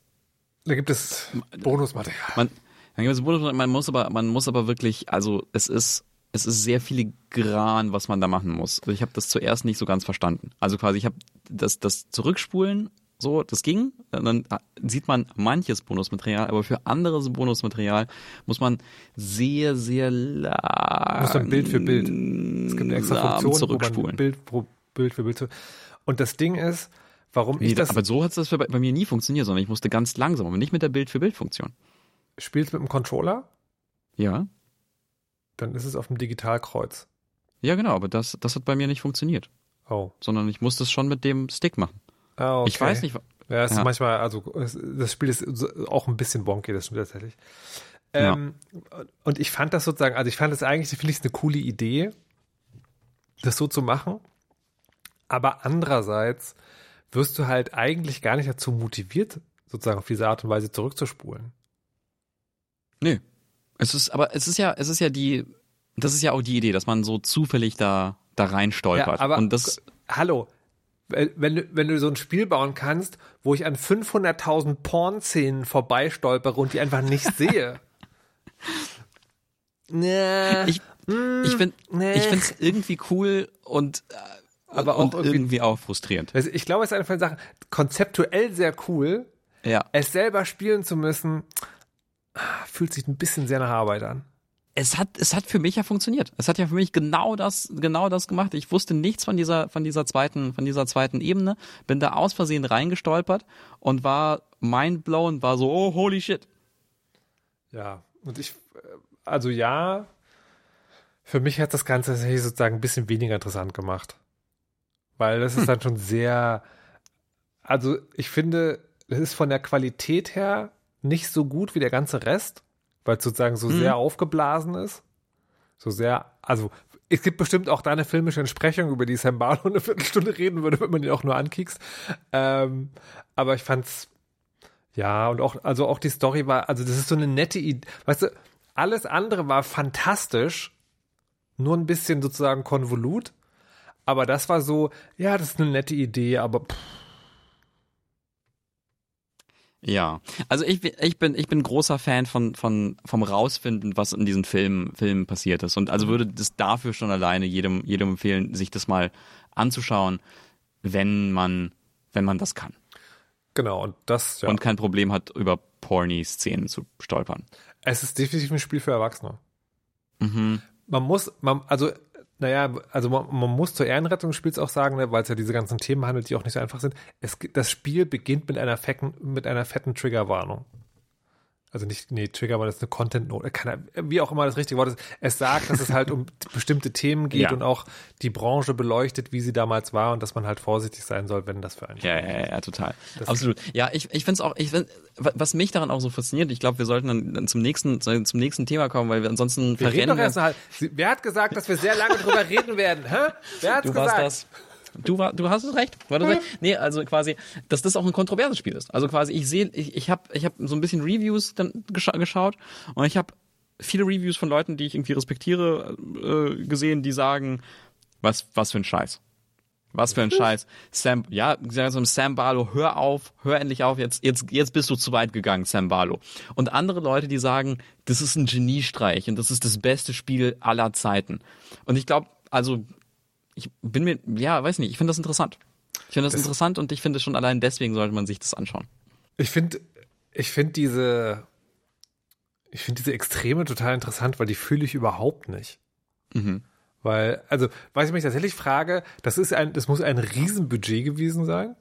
Da gibt es Bonusmaterial. Man, dann gibt es Bonusmaterial, man muss aber, man muss aber wirklich, also es ist, es ist sehr filigran, was man da machen muss. Also ich habe das zuerst nicht so ganz verstanden. Also quasi, ich habe das, das Zurückspulen, so, das ging. Dann sieht man manches Bonusmaterial, aber für anderes Bonusmaterial muss man sehr, sehr lang. Muss dann Bild für Bild. Es gibt eine extra Funktion, man Bild pro Bild für Bild. Und das Ding ist, Warum nee, ich das. Aber so hat es bei, bei, mir nie funktioniert, sondern ich musste ganz langsam, aber nicht mit der Bild-für-Bild-Funktion. Spielst du mit dem Controller? Ja. Dann ist es auf dem Digitalkreuz. Ja, genau, aber das, das hat bei mir nicht funktioniert. Oh. Sondern ich musste es schon mit dem Stick machen. Ah, okay. Ich weiß nicht. Ja, es ja. ist manchmal, also das Spiel ist auch ein bisschen bonky, das stimmt tatsächlich. Ähm, ja. Und ich fand das sozusagen, also ich fand das eigentlich, finde ich es eine coole Idee, das so zu machen. Aber andererseits wirst du halt eigentlich gar nicht dazu motiviert, sozusagen auf diese Art und Weise zurückzuspulen. Nee. Es ist, aber es ist ja, es ist ja die, das ist ja auch die Idee, dass man so zufällig da, da rein stolpert. Ja, aber und das, hallo, wenn du, wenn du so ein Spiel bauen kannst, wo ich an 500.000 Porn-Szenen vorbeistolpere und die einfach nicht sehe. nee. Ich, ich finde, nee. ich finde es irgendwie cool und äh, aber auch irgendwie, irgendwie, auch frustrierend. Ich glaube, es ist eine von den Sachen, konzeptuell sehr cool. Ja. Es selber spielen zu müssen, fühlt sich ein bisschen sehr nach Arbeit an. Es hat, es hat für mich ja funktioniert. Es hat ja für mich genau das, genau das gemacht. Ich wusste nichts von dieser, von dieser zweiten, von dieser zweiten Ebene, bin da aus Versehen reingestolpert und war mindblown, war so, oh, holy shit. Ja, und ich, also ja, für mich hat das Ganze sozusagen ein bisschen weniger interessant gemacht. Weil das ist hm. dann schon sehr, also ich finde, es ist von der Qualität her nicht so gut wie der ganze Rest, weil es sozusagen so hm. sehr aufgeblasen ist. So sehr, also es gibt bestimmt auch da eine filmische Entsprechung, über die Sam Barlow eine Viertelstunde reden würde, wenn man ihn auch nur ankiekst. Ähm, aber ich fand's, ja, und auch, also auch die Story war, also das ist so eine nette Idee. Weißt du, alles andere war fantastisch, nur ein bisschen sozusagen konvolut. Aber das war so, ja, das ist eine nette Idee, aber pff. Ja, also ich, ich bin ich bin großer Fan von von vom rausfinden, was in diesen Filmen Filmen passiert ist und also würde das dafür schon alleine jedem jedem empfehlen, sich das mal anzuschauen, wenn man wenn man das kann Genau, und das, ja. und kein Problem hat über porny Szenen zu stolpern. Es ist definitiv ein Spiel für Erwachsene. Mhm. Man muss, man, also, naja, also man, man muss zur Ehrenrettung des Spiels auch sagen, ne, weil es ja diese ganzen Themen handelt, die auch nicht so einfach sind. Es, das Spiel beginnt mit einer fetten, mit einer fetten Triggerwarnung. Also nicht, nee, Triggerwarnung ist eine Content-Note, wie auch immer das richtige Wort ist. Es sagt, dass es halt um bestimmte Themen geht Ja. und auch die Branche beleuchtet, wie sie damals war und dass man halt vorsichtig sein soll, wenn das für einen Ja, ja, ja, ja, total. Das- Absolut. Ja, ich, ich finde es auch, ich find, wa- was mich daran auch so fasziniert, ich glaube, wir sollten dann, dann zum nächsten, zum nächsten Thema kommen, weil wir ansonsten Wir reden doch erst mal. Sie- Wer hat gesagt, dass wir sehr lange drüber reden werden? Hä? Wer hat's Du gesagt? warst das. Du, war, du hast es recht. War das recht. Nee, also quasi, dass das auch ein kontroverses Spiel ist. Also quasi, ich sehe, ich, ich habe ich hab so ein bisschen Reviews dann gescha geschaut und ich habe viele Reviews von Leuten, die ich irgendwie respektiere, äh, gesehen, die sagen, was, was für ein Scheiß. Was für ein Scheiß. Sam, ja, Sam Barlow, hör auf, hör endlich auf, jetzt, jetzt, jetzt bist du zu weit gegangen, Sam Barlow. Und andere Leute, die sagen, das ist ein Geniestreich und das ist das beste Spiel aller Zeiten. Und ich glaube, also, ich bin mir, ja, weiß nicht, ich finde das interessant. Ich finde das, interessant und ich finde schon allein deswegen sollte man sich das anschauen. Ich finde, ich finde diese, ich finde diese Extreme total interessant, weil die fühle ich überhaupt nicht. Mhm. Weil, also, was ich mich tatsächlich frage, das ist ein, das muss ein Riesenbudget gewesen sein.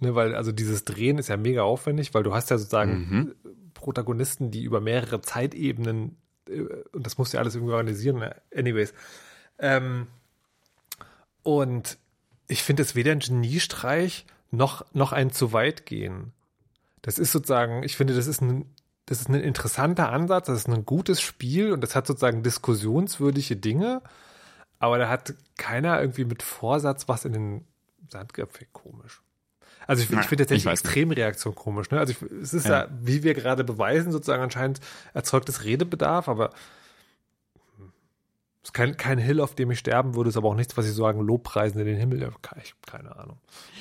Ne, weil, also dieses Drehen ist ja mega aufwendig, weil du hast ja sozusagen Protagonisten, die über mehrere Zeitebenen, äh, und das musst du ja alles irgendwie organisieren. ne? Anyways. Ähm, und ich finde es weder ein Geniestreich noch, noch ein zu weit gehen. Das ist sozusagen, ich finde, das ist ein, das ist ein interessanter Ansatz, das ist ein gutes Spiel und das hat sozusagen diskussionswürdige Dinge, aber da hat keiner irgendwie mit Vorsatz was in den Sand gepfeffert. Komisch. Also ich, ich finde ich tatsächlich nicht. Extremreaktion komisch. Ne? Also ich, es ist Ja. ja. wie wir gerade beweisen, sozusagen anscheinend erzeugt es Redebedarf, aber ist kein, kein Hill, auf dem ich sterben würde, ist aber auch nichts, was ich sagen, Lobpreisen in den Himmel. Ich- Keine Ahnung.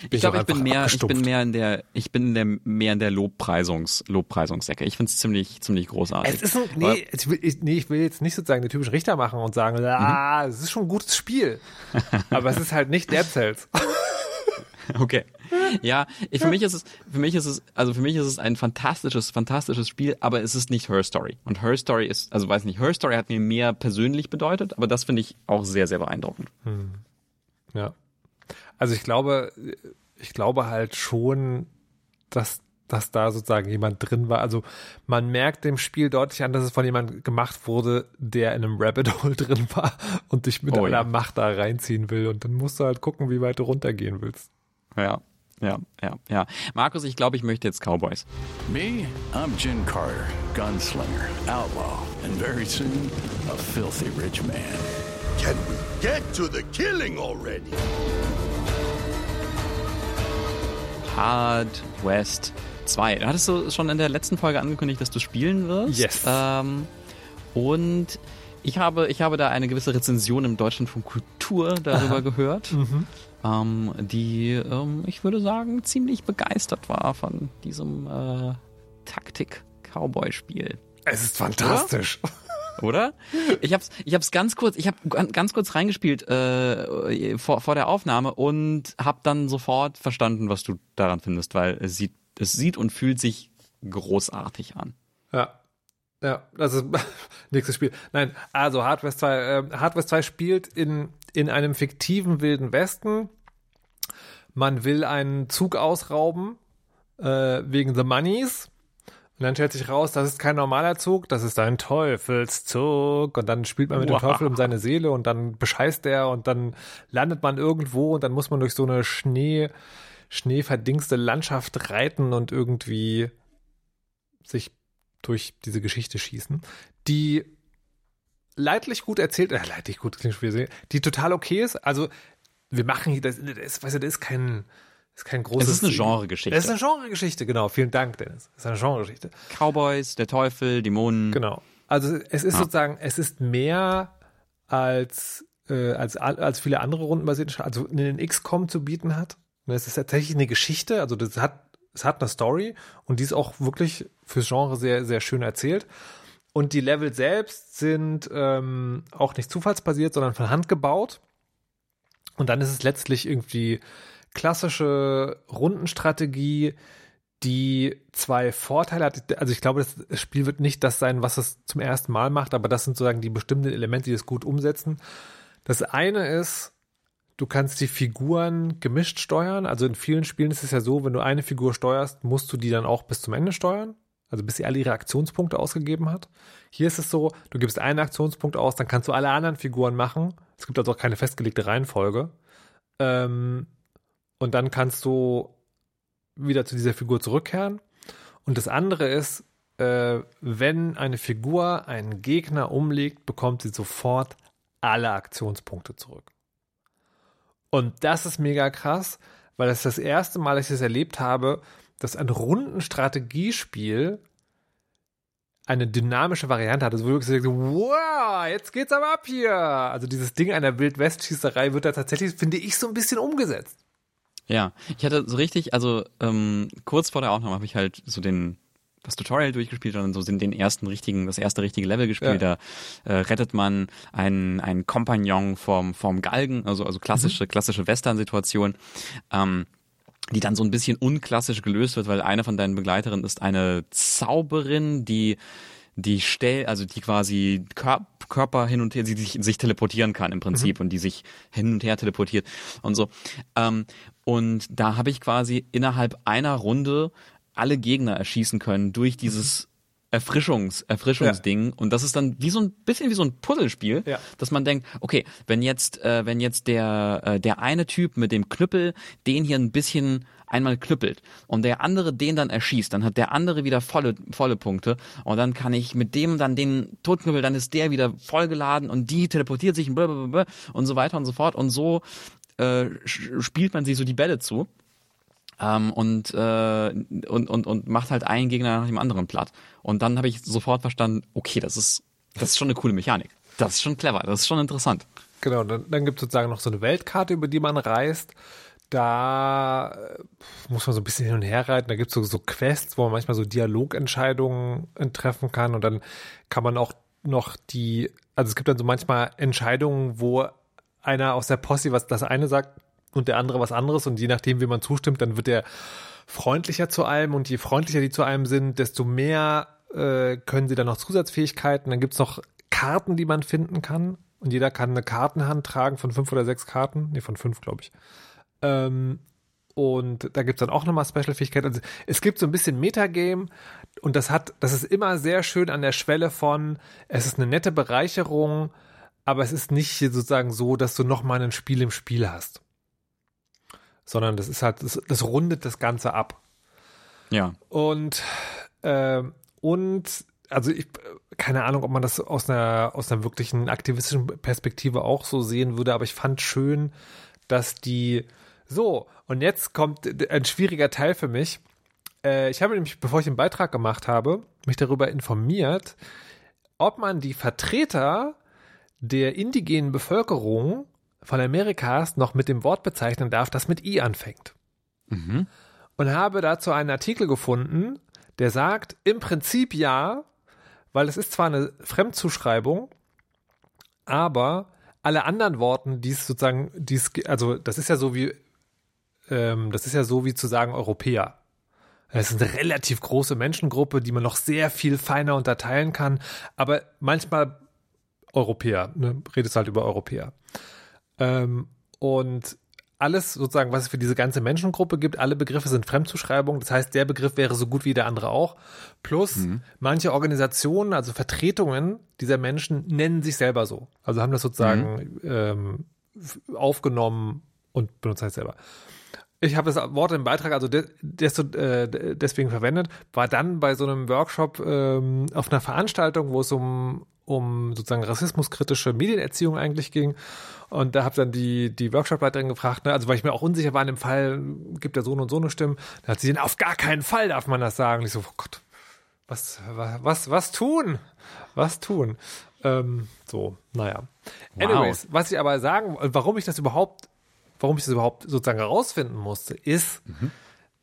Ich glaube, ich bin mehr, ich bin abgestumpft. mehr in der, ich bin in der, mehr in der Lobpreisungs, Lobpreisungsecke. Ich finde es ziemlich, ziemlich großartig. Es ist ein, nee, ich will, ich, nee, ich will jetzt nicht sozusagen den typischen Richter machen und sagen, ah, es ist schon ein gutes Spiel. aber es ist halt nicht Dead Cells. Okay. Ja, ich, für mich ist es, für mich ist es, also für mich ist es ein fantastisches, fantastisches Spiel, aber es ist nicht Her Story. Und Her Story ist, also weiß nicht, Her Story hat mir mehr persönlich bedeutet, aber das finde ich auch sehr, sehr beeindruckend. Ja. Also ich glaube, ich glaube halt schon, dass, dass da sozusagen jemand drin war. Also man merkt dem Spiel deutlich an, dass es von jemandem gemacht wurde, der in einem Rabbit Hole drin war und dich mit Oh aller ja. Macht da reinziehen will. Und dann musst du halt gucken, wie weit du runtergehen willst. Ja, ja, ja, ja. Markus, ich glaube, ich möchte jetzt Cowboys. Me, I'm Jim Carter, gunslinger, outlaw, and very soon, a filthy rich man. Can we get to the killing already? Hard West 2. Da hattest du schon in der letzten Folge angekündigt, dass du spielen wirst. Yes. Ähm, und ich habe, ich habe da eine gewisse Rezension im Deutschlandfunk Kultur darüber gehört, ähm, die, ähm, ich würde sagen, ziemlich begeistert war von diesem äh, Taktik-Cowboy-Spiel. Es ist fantastisch. Oder? Ich hab's, ich hab's ganz kurz, ich habe ganz kurz reingespielt äh, vor, vor der Aufnahme und hab dann sofort verstanden, was du daran findest, weil es sieht, es sieht und fühlt sich großartig an. Ja. Ja, das ist nächstes Spiel. Nein, also Hard West 2, äh, Hard West 2 spielt in, in einem fiktiven Wilden Westen. Man will einen Zug ausrauben äh, wegen The Moneys. Und dann stellt sich raus, das ist kein normaler Zug, das ist ein Teufelszug. Und dann spielt man mit dem Wow. Teufel um seine Seele und dann bescheißt er und dann landet man irgendwo und dann muss man durch so eine Schnee, schneeverdingste Landschaft reiten und irgendwie sich durch diese Geschichte schießen, die leidlich gut erzählt, äh, leidlich gut klingt wieder sehr, die total okay ist. Also wir machen hier, das, das weißt du, das ist kein, das ist kein großes. Es ist eine Genregeschichte. Es ist eine Genregeschichte, genau. Vielen Dank, Dennis. Es ist eine Genregeschichte. Cowboys, der Teufel, Dämonen. Genau. Also es ist Ja. sozusagen, es ist mehr als, äh, als, als viele andere rundenbasierte, also einen XCOM zu bieten hat. Und Es ist tatsächlich eine Geschichte, also das hat es hat eine Story und die ist auch wirklich fürs Genre sehr, sehr schön erzählt. Und die Level selbst sind ähm, auch nicht zufallsbasiert, sondern von Hand gebaut. Und dann ist es letztlich irgendwie klassische Rundenstrategie, die zwei Vorteile hat. Also ich glaube, das Spiel wird nicht das sein, was es zum ersten Mal macht, aber das sind sozusagen die bestimmten Elemente, die es gut umsetzen. Das eine ist, du kannst die Figuren gemischt steuern. Also in vielen Spielen ist es ja so, wenn du eine Figur steuerst, musst du die dann auch bis zum Ende steuern. Also bis sie alle ihre Aktionspunkte ausgegeben hat. Hier ist es so, du gibst einen Aktionspunkt aus, dann kannst du alle anderen Figuren machen. Es gibt also auch keine festgelegte Reihenfolge. Ähm, und dann kannst du wieder zu dieser Figur zurückkehren. Und das andere ist, äh, wenn eine Figur einen Gegner umlegt, bekommt sie sofort alle Aktionspunkte zurück. Und das ist mega krass, weil das ist das erste Mal, dass ich das erlebt habe, dass ein Rundenstrategiespiel eine dynamische Variante hat. Also wo du wirklich sagst, wow, jetzt geht's aber ab hier. Also dieses Ding einer Wildwest-Schießerei wird da tatsächlich, finde ich, so ein bisschen umgesetzt. Ja, ich hatte so richtig, also ähm, kurz vor der Aufnahme habe ich halt so den das Tutorial durchgespielt und so sind den ersten richtigen, das erste richtige Level gespielt. Ja. Da äh, rettet man einen, einen Kompagnon vom, vom Galgen, also, also klassische, mhm. klassische Western-Situation. Ähm, die dann so ein bisschen unklassisch gelöst wird, weil eine von deinen Begleiterinnen ist eine Zauberin, die die stell, also die quasi Körper hin und her, die sich, sich teleportieren kann im Prinzip mhm. und die sich hin und her teleportiert und so. Ähm, und da habe ich quasi innerhalb einer Runde alle Gegner erschießen können durch dieses Erfrischungs, Erfrischungsding. Ja. Und das ist dann wie so ein bisschen wie so ein Puzzlespiel, ja. dass man denkt, okay, wenn jetzt, äh, wenn jetzt der, äh, der eine Typ mit dem Knüppel den hier ein bisschen einmal knüppelt und der andere den dann erschießt, dann hat der andere wieder volle, volle Punkte und dann kann ich mit dem dann den Totknüppel, dann ist der wieder vollgeladen und die teleportiert sich und, und so weiter und so fort und so äh, spielt man sich so die Bälle zu ähm, und, äh, und, und, und macht halt einen Gegner nach dem anderen platt. Und dann habe ich sofort verstanden, okay, das ist, das ist schon eine coole Mechanik. Das ist schon clever, das ist schon interessant. Genau, dann, dann gibt es sozusagen noch so eine Weltkarte, über die man reist. Da äh, muss man so ein bisschen hin und her reiten. Da gibt es so, so Quests, wo man manchmal so Dialogentscheidungen treffen kann. Und dann kann man auch noch die, also es gibt dann so manchmal Entscheidungen, wo einer aus der Posse was das eine sagt, und der andere was anderes und je nachdem, wie man zustimmt, dann wird er freundlicher zu einem und je freundlicher die zu einem sind, desto mehr äh, können sie dann noch Zusatzfähigkeiten. Dann gibt's noch Karten, die man finden kann und jeder kann eine Kartenhand tragen von fünf oder sechs Karten, nee, von fünf, glaube ich. Ähm, und da gibt's dann auch nochmal Special-Fähigkeiten. Also es gibt so ein bisschen Metagame und das hat, das ist immer sehr schön an der Schwelle von, es ist eine nette Bereicherung, aber es ist nicht sozusagen so, dass du nochmal ein Spiel im Spiel hast sondern das ist halt, das, das rundet das Ganze ab. Ja. Und, äh, und, also ich, keine Ahnung, ob man das aus einer, aus einer wirklichen aktivistischen Perspektive auch so sehen würde, aber ich fand schön, dass die, so, und jetzt kommt ein schwieriger Teil für mich. Äh, ich habe nämlich, bevor ich den Beitrag gemacht habe, mich darüber informiert, ob man die Vertreter der indigenen Bevölkerung von Amerikas noch mit dem Wort bezeichnen darf, das mit I anfängt. Mhm. Und habe dazu einen Artikel gefunden, der sagt, im Prinzip ja, weil es ist zwar eine Fremdzuschreibung, aber alle anderen Worten, die es sozusagen, die es, also das ist ja so wie, ähm, das ist ja so wie zu sagen Europäer. Es ist eine relativ große Menschengruppe, die man noch sehr viel feiner unterteilen kann, aber manchmal Europäer, ne, redest halt über Europäer. Ähm, und alles sozusagen, was es für diese ganze Menschengruppe gibt, alle Begriffe sind Fremdzuschreibungen. Das heißt, der Begriff wäre so gut wie der andere auch. Plus, mhm. manche Organisationen, also Vertretungen dieser Menschen, nennen sich selber so. Also haben das sozusagen mhm. ähm, aufgenommen und benutzen halt selber. Ich habe das Wort im Beitrag also desto, äh, deswegen verwendet, war dann bei so einem Workshop ähm, auf einer Veranstaltung, wo es um, um sozusagen rassismuskritische Medienerziehung eigentlich ging. Und da habe dann die, die Workshop-Leiterin gefragt, ne, also weil ich mir auch unsicher war in dem Fall, gibt der so und so eine Stimme. Da hat sie gesagt, auf gar keinen Fall darf man das sagen. Und ich so, oh Gott, was, was, was tun? Was tun? Ähm, so, naja. Wow. Anyways, was ich aber sagen, warum ich das überhaupt, warum ich das überhaupt sozusagen herausfinden musste, ist, mhm.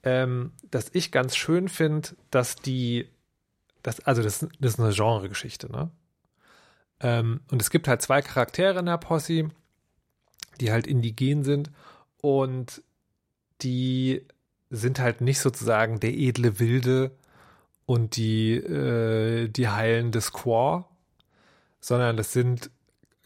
ähm, dass ich ganz schön finde, dass die, das, also das, das ist eine Genregeschichte, ne? Ähm, und es gibt halt zwei Charaktere in der Posse, die halt indigen sind und die sind halt nicht sozusagen der edle Wilde und die, äh, die heilende Squaw, sondern das sind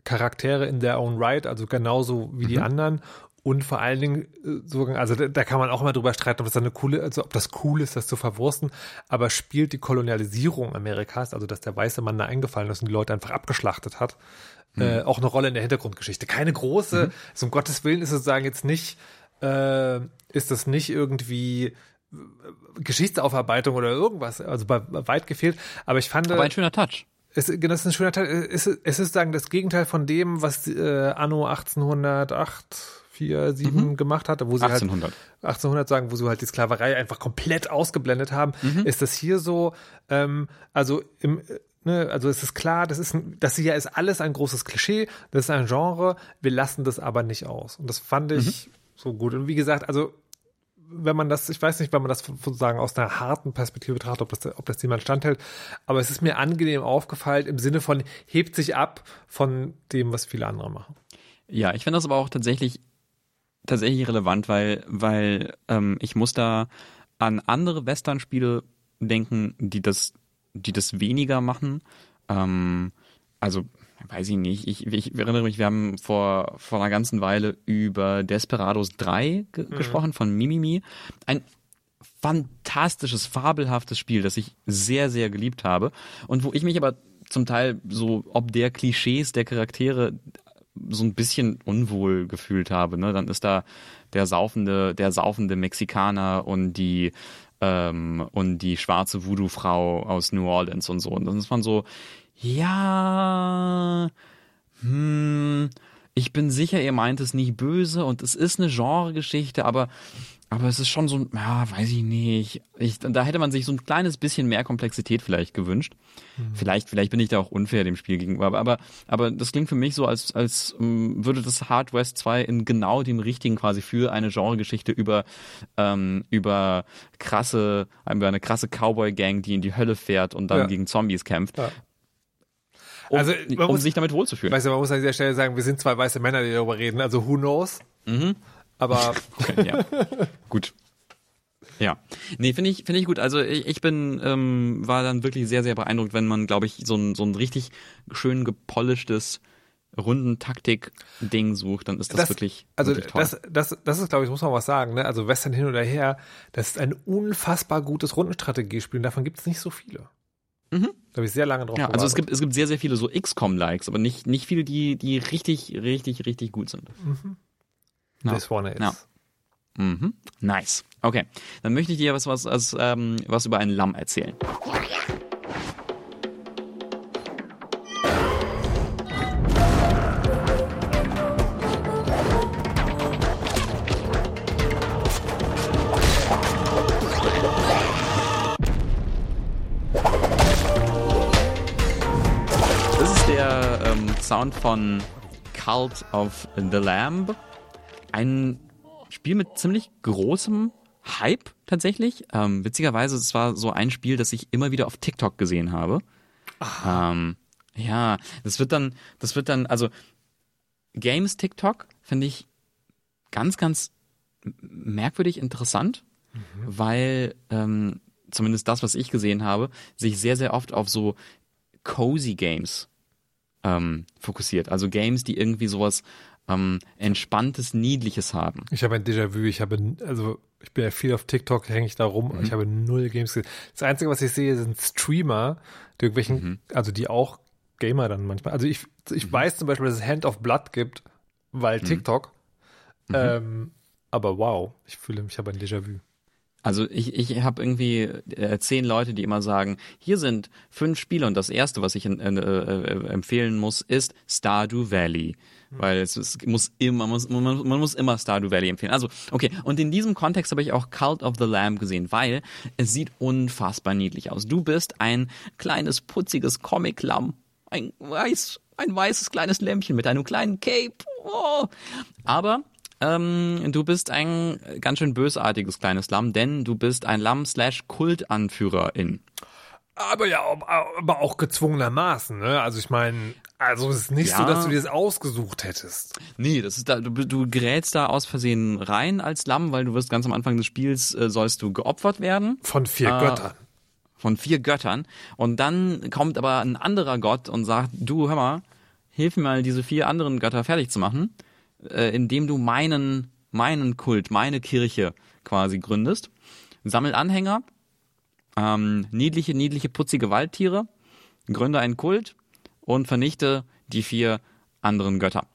Charaktere in their own right, also genauso wie die anderen. Und vor allen Dingen, äh, so, also da, da kann man auch immer drüber streiten, ob das eine coole, also ob das cool ist, das zu verwursten, aber spielt die Kolonialisierung Amerikas, also dass der weiße Mann da eingefallen ist und die Leute einfach abgeschlachtet hat, äh, auch eine Rolle in der Hintergrundgeschichte. Keine große, so um Gottes Willen ist es sozusagen jetzt nicht, äh, ist das nicht irgendwie äh, Geschichtsaufarbeitung oder irgendwas, also bei, weit gefehlt, aber ich fand, Aber ein schöner Touch. es, genau, das ist ein schöner Teil. Es, ist- es ist sagen das Gegenteil von dem, was äh, Anno 1808, 4, 7 gemacht hatte, wo sie 1800. halt 1800 sagen, wo sie halt die Sklaverei einfach komplett ausgeblendet haben, ist das hier so, ähm, also im äh, Ne, also es ist klar, das ist ein, das hier ist alles ein großes Klischee, das ist ein Genre, wir lassen das aber nicht aus. Und das fand ich so gut. Und wie gesagt, also wenn man das, ich weiß nicht, wenn man das sozusagen aus einer harten Perspektive betrachtet, ob das, ob das jemand standhält, aber es ist mir angenehm aufgefallen im Sinne von hebt sich ab von dem, was viele andere machen. Ja, ich finde das aber auch tatsächlich tatsächlich relevant, weil weil ähm, ich muss da an andere Western-Spiele denken, die das die das weniger machen. Ähm, also weiß ich nicht. Ich, ich erinnere mich, wir haben vor vor einer ganzen Weile über Desperados 3 ge gesprochen von Mimimi. Ein fantastisches, fabelhaftes Spiel, das ich sehr, sehr geliebt habe und wo ich mich aber zum Teil so ob der Klischees der Charaktere so ein bisschen unwohl gefühlt habe. Ne? Dann ist da der saufende, der saufende Mexikaner und die ähm, und die schwarze Voodoo-Frau aus New Orleans und so. Und dann ist man so, ja, hm, ich bin sicher, ihr meint es nicht böse und es ist eine Genregeschichte, aber aber es ist schon so, ein- ja, weiß ich nicht. Ich, da hätte man sich so ein kleines bisschen mehr Komplexität vielleicht gewünscht. Vielleicht, vielleicht bin ich da auch unfair dem Spiel gegenüber, aber, aber, aber das klingt für mich so, als, als ähm, würde das Hard West 2 in genau dem richtigen quasi für eine Genregeschichte über, ähm, über krasse, über eine krasse Cowboy-Gang, die in die Hölle fährt und dann Ja. gegen Zombies kämpft. Ja. Um, Also, man um muss- sich damit wohlzufühlen. Weißt du, man muss an dieser Stelle sagen, wir sind zwei weiße Männer, die darüber reden, also who knows? Aber ja. Gut. Ja. Nee, finde ich, finde ich gut. Also ich, ich bin, ähm, war dann wirklich sehr, sehr beeindruckt, wenn man, glaube ich, so ein, so ein richtig schön gepolischtes Rundentaktik-Ding sucht, dann ist das, wirklich, also wirklich toll. das, das, das ist, glaube ich, muss man was sagen, ne? Also Western hin oder her, das ist ein unfassbar gutes Rundenstrategiespiel und davon gibt es nicht so viele. Da habe ich sehr lange drauf ja, also es gibt, es gibt sehr, sehr viele so XCOM-Likes, aber nicht, nicht viele, die, die richtig, richtig, richtig gut sind. Ja. This one is. Ja. Mhm. Nice. Okay. Dann möchte ich dir was, was, was, ähm, was über ein Lamm erzählen. Das ist der ähm, Sound von Cult of the Lamb. Ein Spiel mit ziemlich großem Hype tatsächlich. Ähm, witzigerweise, es war so ein Spiel, das ich immer wieder auf TikTok gesehen habe. Ähm, ja, das wird dann, das wird dann, also Games TikTok finde ich ganz, ganz merkwürdig interessant, weil ähm, zumindest das, was ich gesehen habe, sich sehr, sehr oft auf so cozy Games ähm, fokussiert. Also Games, die irgendwie sowas ähm, entspanntes, niedliches haben. Ich habe ein Déjà-vu, ich habe, also ich bin ja viel auf TikTok, hänge ich da rum, Mhm. ich habe null Games gesehen. Das Einzige, was ich sehe, sind Streamer, die irgendwelchen, Mhm. also die auch Gamer dann manchmal. Also ich, ich weiß zum Beispiel, dass es Hand of Blood gibt, Mhm. weil TikTok. Ähm, aber wow, ich fühle mich, ich habe ein Déjà-vu. Also ich, ich habe irgendwie äh, zehn Leute, die immer sagen, hier sind fünf Spiele und das erste, was ich äh, äh, empfehlen muss, ist Stardew Valley. Weil es, es muss immer, man muss, man, man muss immer Stardew Valley empfehlen. Also, okay, und in diesem Kontext habe ich auch Cult of the Lamb gesehen, weil es sieht unfassbar niedlich aus. Du bist ein kleines, putziges Comic-Lamm. Ein weiß, ein weißes kleines Lämpchen mit einem kleinen Cape. Oh. Aber Ähm, du bist ein ganz schön bösartiges kleines Lamm, denn du bist ein Lamm slash Kultanführerin. Aber ja, aber auch gezwungenermaßen, ne? Also ich meine, also es ist nicht Ja. so, dass du dir das ausgesucht hättest. Nee, das ist da, du, du gerätst da aus Versehen rein als Lamm, weil du wirst ganz am Anfang des Spiels, äh, sollst du geopfert werden Von vier Ah. Göttern. von vier Göttern. Und dann kommt aber ein anderer Gott und sagt, du, hör mal, hilf mir mal, diese vier anderen Götter fertig zu machen, äh, indem du meinen, meinen Kult, meine Kirche quasi gründest. Sammel Anhänger, ähm, niedliche, niedliche, putzige Waldtiere, gründe einen Kult und vernichte die vier anderen Götter.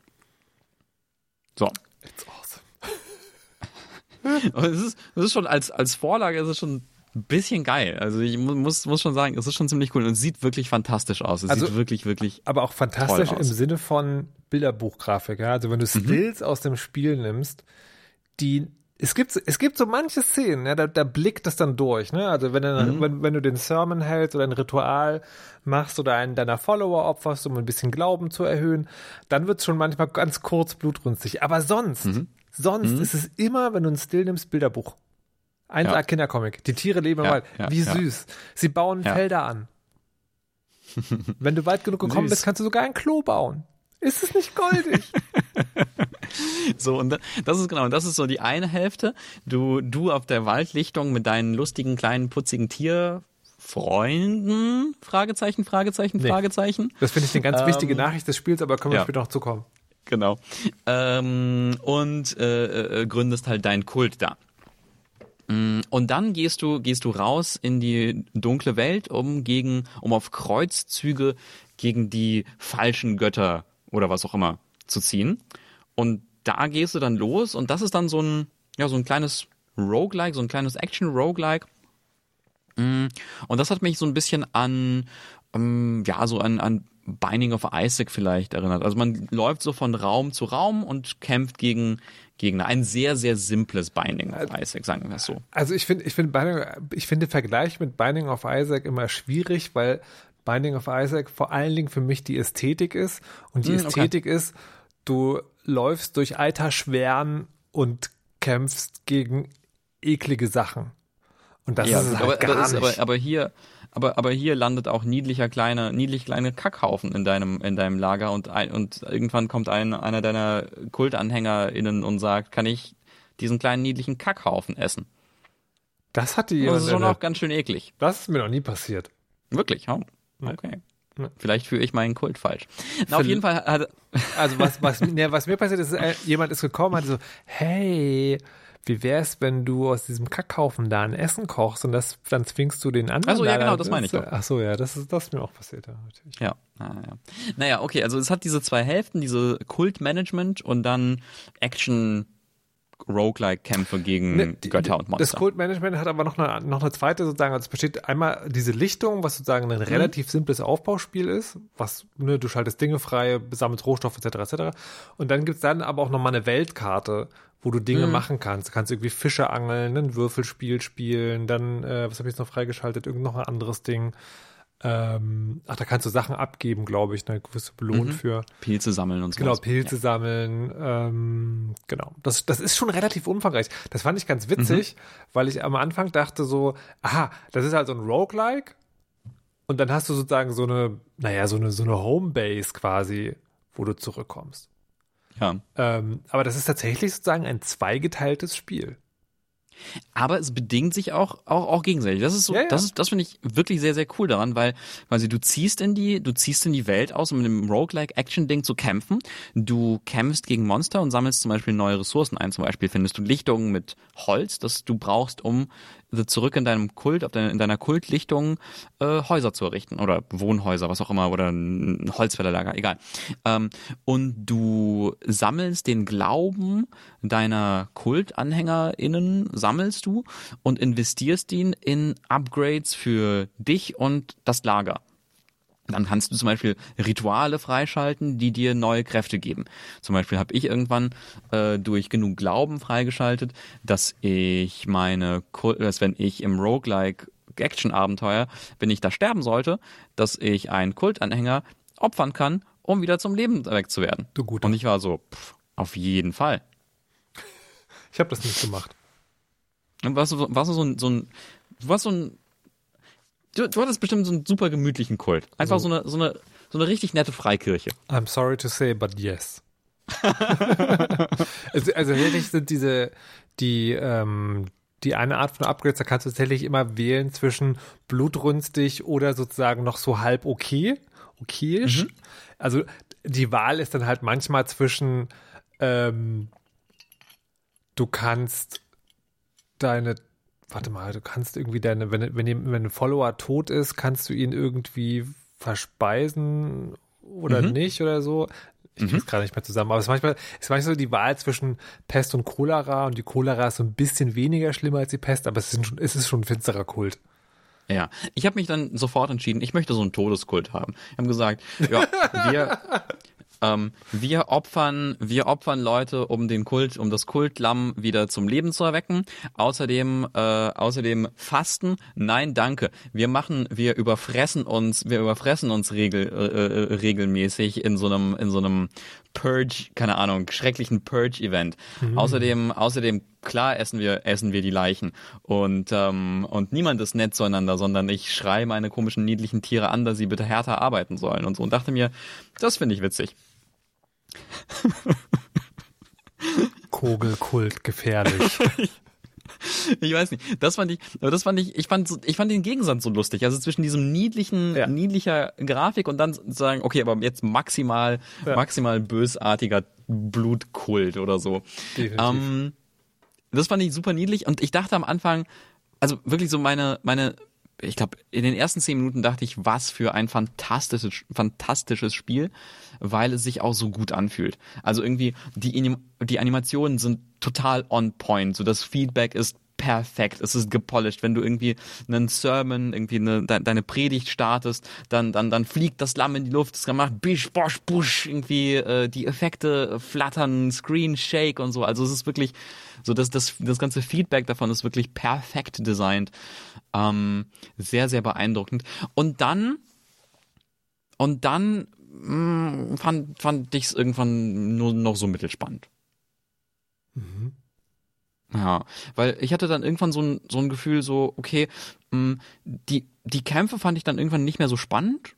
So. It's awesome. Es ist, es ist schon als, als Vorlage ist es schon ein bisschen geil. Also ich mu- muss, muss schon sagen, es ist schon ziemlich cool und es sieht wirklich fantastisch aus. Es Also- sieht wirklich, wirklich. Aber auch fantastisch im. Sinne von Bilderbuchgrafik. Ja? Also wenn du Stills aus dem Spiel nimmst, die es gibt, es gibt so manche Szenen, ja, da, da blickt es dann durch. Ne? Also wenn du, wenn, wenn du den Sermon hältst oder ein Ritual machst oder einen deiner Follower opferst, um ein bisschen Glauben zu erhöhen, dann wird es schon manchmal ganz kurz blutrünstig. Aber sonst, sonst ist es immer, wenn du ein Still nimmst, Bilderbuch. 1A Ja. Kindercomic. Die Tiere leben im Ja, Wald. ja, Wie süß. Sie bauen. Felder an. Wenn du weit genug gekommen Süß. bist, kannst du sogar ein Klo bauen. Ist es nicht goldig? So, und da- das ist genau, das ist so die eine Hälfte. Du, du auf der Waldlichtung mit deinen lustigen, kleinen, putzigen Tierfreunden? Fragezeichen, Fragezeichen, Nee. Fragezeichen. Das finde ich eine ganz Ähm, wichtige Nachricht des Spiels, aber können wir ja. später noch zukommen. Genau. Ähm, und äh, äh, gründest halt deinen Kult da. Mm, Und dann gehst du, gehst du raus in die dunkle Welt, um gegen, um auf Kreuzzüge gegen die falschen Götter oder was auch immer zu ziehen. Und da gehst du dann los und das ist dann so ein, ja, so ein kleines Roguelike, so ein kleines Action-Roguelike. Mm, Und das hat mich so ein bisschen an, ähm, ja, so an, an Binding of Isaac vielleicht erinnert. Also man läuft so von Raum zu Raum und kämpft gegen Gegner. Ein sehr, sehr simples Binding of Isaac, sagen wir es so. Also ich finde, ich finde, ich finde den Vergleich mit Binding of Isaac immer schwierig, weil Binding of Isaac vor allen Dingen für mich die Ästhetik ist. Und die Hm, okay. Ästhetik ist, du läufst durch alter Schweren und kämpfst gegen eklige Sachen. Und das ist es halt aber, gar ist, nicht. aber, aber hier, aber, aber hier landet auch niedlicher kleiner, niedlich kleine Kackhaufen in deinem, in deinem Lager und ein, und irgendwann kommt ein, einer deiner KultanhängerInnen und sagt, kann ich diesen kleinen niedlichen Kackhaufen essen? das hatte Das jemand. ist schon auch ganz schön eklig. das ist mir noch nie passiert. Wirklich, oh, okay. Ja. Vielleicht führe ich meinen Kult falsch. Na, auf jeden Fall hat, Also was, was, ne, was mir passiert ist, äh, jemand ist gekommen und hat so, hey, wie wär's, wenn du aus diesem Kackhaufen da ein Essen kochst und das, dann zwingst du den anderen. Ach so, ja, genau, das meine ich doch. Ach so, ja, das ist, das ist mir auch passiert, ja, natürlich. Ja, ah, ja. Naja, okay, also es hat diese zwei Hälften, diese Kultmanagement und dann Action Roguelike-Kämpfe gegen Ne, die- Götter und Monster. Das Kultmanagement hat aber noch eine, noch eine zweite sozusagen, also es besteht einmal diese Lichtung, was sozusagen Mhm. ein relativ simples Aufbauspiel ist, was, ne, du schaltest Dinge frei, sammelst Rohstoffe etc. etc. Und dann gibt's dann aber auch nochmal eine Weltkarte, wo du Mhm. Dinge machen kannst. Du kannst irgendwie Fische angeln, ein Würfelspiel spielen, dann, äh, was habe ich jetzt noch freigeschaltet, irgend noch ein anderes Ding. Ähm, ach, da kannst du Sachen abgeben, glaube ich, ne, wirst du belohnt Mhm. für. Pilze sammeln und so. Genau, Pilze sammeln, ähm, genau. Das, das ist schon relativ umfangreich. Das fand ich ganz witzig, weil ich am Anfang dachte so, aha, das ist halt so ein Roguelike und dann hast du sozusagen so eine, naja, so eine, so eine Homebase quasi, wo du zurückkommst. Ja. Ähm, aber das ist tatsächlich sozusagen ein zweigeteiltes Spiel. Aber es bedingt sich auch, auch, auch gegenseitig. Das ist so, Ja, ja. das ist, das finde ich wirklich sehr, sehr cool daran, weil, weil sie, du ziehst in die, du ziehst in die Welt aus, um mit dem Roguelike-Action-Ding zu kämpfen. Du kämpfst gegen Monster und sammelst zum Beispiel neue Ressourcen ein. Zum Beispiel findest du Lichtungen mit Holz, das du brauchst, um zurück in deinem Kult, in deiner Kultlichtung äh, Häuser zu errichten oder Wohnhäuser, was auch immer, oder ein Holzfällerlager, egal. Ähm, und du sammelst den Glauben deiner KultanhängerInnen, sammelst du und investierst ihn in Upgrades für dich und das Lager. Dann kannst du zum Beispiel Rituale freischalten, die dir neue Kräfte geben. Zum Beispiel habe ich irgendwann äh, durch genug Glauben freigeschaltet, dass ich meine, dass wenn ich im Roguelike Action-Abenteuer, wenn ich da sterben sollte, dass ich einen Kultanhänger opfern kann, um wieder zum Leben erweckt zu werden. Du Guter. Und ich war so, pff, auf jeden Fall. Ich habe das nicht gemacht. Und warst du, warst du so ein, so ein, du warst so ein, du, du hattest bestimmt so einen super gemütlichen Kult. Einfach so, eine, so eine, so eine richtig nette Freikirche. I'm sorry to say, but yes. also, also wirklich sind diese, die, ähm, die eine Art von Upgrades, da kannst du tatsächlich immer wählen zwischen blutrünstig oder sozusagen noch so halb okay, okayisch. Also die Wahl ist dann halt manchmal zwischen, ähm, du kannst deine, warte mal, du kannst irgendwie deine, wenn, wenn, wenn ein Follower tot ist, kannst du ihn irgendwie verspeisen oder nicht oder so. Ich krieg's gerade nicht mehr zusammen, aber es ist manchmal, es ist manchmal so die Wahl zwischen Pest und Cholera und die Cholera ist so ein bisschen weniger schlimmer als die Pest, aber es ist schon, es ist schon ein finsterer Kult. Ja, ich habe mich dann sofort entschieden, ich möchte so einen Todeskult haben. Wir haben gesagt, ja, wir, ähm, wir opfern, wir opfern Leute, um den Kult, um das Kultlamm wieder zum Leben zu erwecken. Außerdem, äh, außerdem Fasten. Nein, danke. Wir machen, wir überfressen uns, wir überfressen uns regel, äh, äh, regelmäßig in so einem, in so einem Purge, keine Ahnung, schrecklichen Purge-Event. Außerdem, außerdem klar essen wir essen wir die Leichen und ähm, und niemand ist nett zueinander, sondern ich schreie meine komischen niedlichen Tiere an, dass sie bitte härter arbeiten sollen und so und dachte mir, das finde ich witzig. Kogelkult gefährlich. Ich weiß nicht, das fand ich, aber das fand ich, ich fand, ich fand den Gegensatz so lustig. Also zwischen diesem niedlichen, Ja. niedlicher Grafik und dann sagen, okay, aber jetzt maximal, Ja. maximal bösartiger Blutkult oder so. Ähm, das fand ich super niedlich und ich dachte am Anfang, also wirklich so meine, meine, ich glaube, in den ersten zehn Minuten dachte ich, was für ein fantastisches, fantastisches Spiel, weil es sich auch so gut anfühlt. Also irgendwie, die, die Animationen sind total on point, so das Feedback ist perfekt, es ist gepolished. Wenn du irgendwie einen Sermon, irgendwie eine, de, deine Predigt startest, dann, dann, dann fliegt das Lamm in die Luft, es macht bisch, bosch, busch, irgendwie äh, die Effekte flattern, Screen Shake und so. Also es ist wirklich so, dass das, das ganze Feedback davon ist wirklich perfekt designt. Ähm, sehr, sehr beeindruckend. Und dann, und dann mh, fand, fand ich es irgendwann nur noch so mittelspannend. Ja, weil ich hatte dann irgendwann so ein, so ein Gefühl, so, okay, mh, die, die Kämpfe fand ich dann irgendwann nicht mehr so spannend.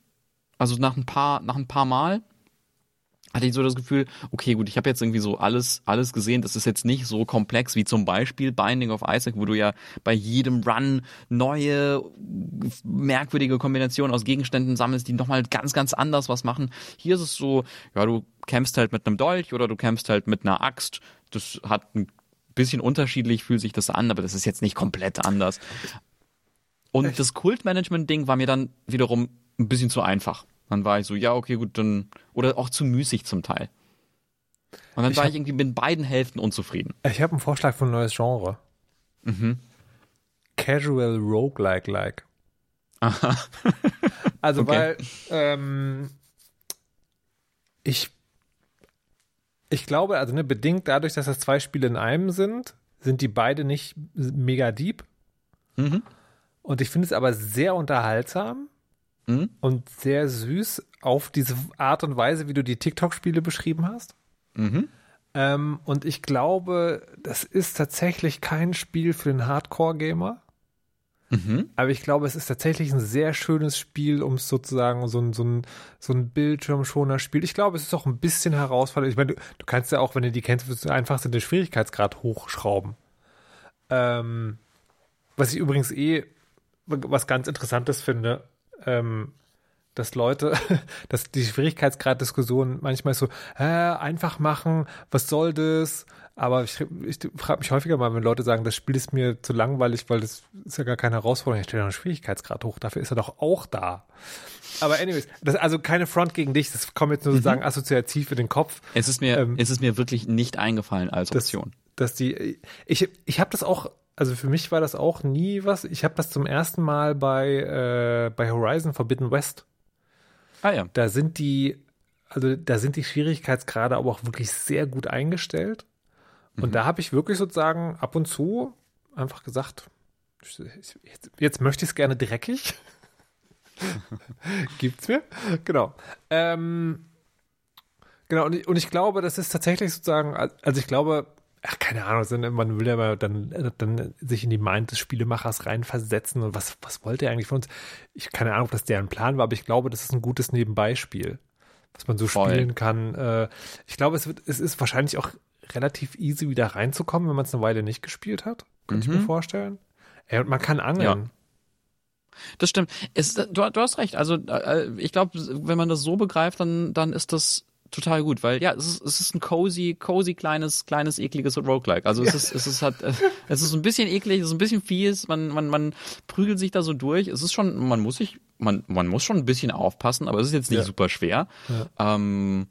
Also nach ein paar, nach ein paar Mal hatte ich so das Gefühl, okay, gut, ich habe jetzt irgendwie so alles, alles gesehen. Das ist jetzt nicht so komplex wie zum Beispiel Binding of Isaac, wo du ja bei jedem Run neue, merkwürdige Kombinationen aus Gegenständen sammelst, die nochmal ganz, ganz anders was machen. Hier ist es so, ja, du kämpfst halt mit einem Dolch oder du kämpfst halt mit einer Axt. Das hat ein bisschen unterschiedlich, fühlt sich das an, aber das ist jetzt nicht komplett anders. Und das Kultmanagement-Ding war mir dann wiederum ein bisschen zu einfach. Dann war ich so, ja, okay, gut, dann, oder auch zu müßig zum Teil. Und dann Ich war hab- ich irgendwie mit beiden Hälften unzufrieden. Ich habe einen Vorschlag für ein neues Genre. Mhm. Casual Roguelike like. Aha. Also Okay. weil ähm, ich ich glaube, also ne, bedingt dadurch, dass das zwei Spiele in einem sind, sind die beide nicht mega deep. Mhm. Und ich finde es aber sehr unterhaltsam Mhm. und sehr süß auf diese Art und Weise, wie du die TikTok-Spiele beschrieben hast. Mhm. Ähm, und ich glaube, das ist tatsächlich kein Spiel für den Hardcore-Gamer. Mhm. Aber ich glaube, es ist tatsächlich ein sehr schönes Spiel, um es sozusagen so ein, so ein, so ein Bildschirmschoner Spiel. Ich glaube, es ist auch ein bisschen herausfordernd. Ich meine, du, du kannst ja auch, wenn du die kennst, einfach den Schwierigkeitsgrad hochschrauben. Ähm, was ich übrigens eh was ganz Interessantes finde, ähm, dass Leute, dass die Schwierigkeitsgrad-Diskussion manchmal so, äh, einfach machen, was soll das? Aber ich, ich frage mich häufiger mal, wenn Leute sagen, das Spiel ist mir zu langweilig, weil das ist ja gar keine Herausforderung. Ich stelle doch einen Schwierigkeitsgrad hoch, dafür ist er doch auch da. Aber anyways, das, also keine Front gegen dich, das kommt jetzt nur sozusagen assoziativ in den Kopf. Es ist mir, Ähm, es ist mir wirklich nicht eingefallen als Option. dass die ich ich habe das auch also für mich war das auch nie was. Ich habe das zum ersten Mal bei äh, bei Horizon Forbidden West. Ah ja. da sind die also da sind die Schwierigkeitsgrade aber auch wirklich sehr gut eingestellt. Und da habe ich wirklich sozusagen ab und zu einfach gesagt jetzt, jetzt möchte ich es gerne dreckig. Gibt's mir? Genau. Ähm, Genau, und ich, und ich glaube, das ist tatsächlich sozusagen, also ich glaube, ach, keine Ahnung, sondern man will ja mal dann, dann sich in die Mind des Spielemachers reinversetzen und was, was wollte er eigentlich von uns? Ich keine Ahnung, ob das deren Plan war, aber ich glaube, das ist ein gutes Nebenbeispiel, was man so Voll. spielen kann. Äh, ich glaube, es wird, es ist wahrscheinlich auch relativ easy wieder reinzukommen, wenn man es eine Weile nicht gespielt hat. Könnte ich mir vorstellen. Ja, und man kann angeln. Das stimmt. Es, du, du hast recht. Also äh, ich glaube, wenn man das so begreift, dann, dann ist das total gut, weil ja, es ist, es ist ein cozy, cozy kleines, kleines ekliges Roguelike. Also es ist, es ist halt, äh, es ist ein bisschen eklig, es ist ein bisschen fies. Man, man, man prügelt sich da so durch. Es ist schon, man muss sich, man, man muss schon ein bisschen aufpassen, aber es ist jetzt nicht Ja. super schwer. Ähm,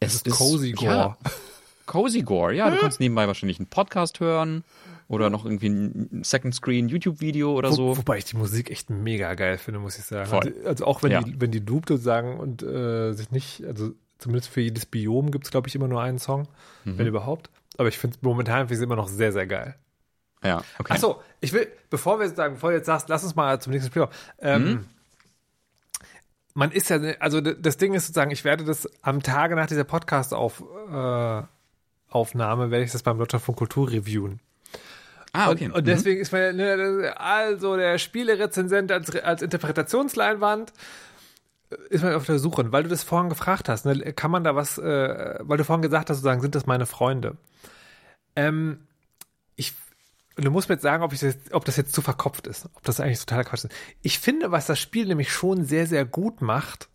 es, ist cozy Gore. Ja, cozy Gore. Ja, du kannst nebenbei wahrscheinlich einen Podcast hören oder noch irgendwie ein Second Screen YouTube-Video oder Wo, so. Wobei ich die Musik echt mega geil finde, muss ich sagen. Also, also auch wenn Ja. die, wenn die Loop sozusagen und äh, sich nicht, also zumindest für jedes Biom gibt es, glaube ich, immer nur einen Song, Mhm. wenn überhaupt. Aber ich finde momentan finde ich immer noch sehr, sehr geil. Ja, okay. Achso, ich will, bevor wir sagen, bevor du jetzt sagst, lass uns mal zum nächsten Spiel. Ähm, Mhm. Man ist ja, also das Ding ist sozusagen, ich werde das am Tage nach dieser Podcast-Aufnahme, äh, werde ich das beim Deutschlandfunk Kultur reviewen. Ah, okay. Und, und deswegen ist man, ne, also der Spielerezensent als, als Interpretationsleinwand ist man auf der Suche, weil du das vorhin gefragt hast, ne, kann man da was, äh, weil du vorhin gesagt hast, sozusagen, sind das meine Freunde? Ähm, ich, du musst mir jetzt sagen, ob, ich das, ob das jetzt zu verkopft ist, ob das eigentlich totaler Quatsch ist. Ich finde, was das Spiel nämlich schon sehr, sehr gut macht,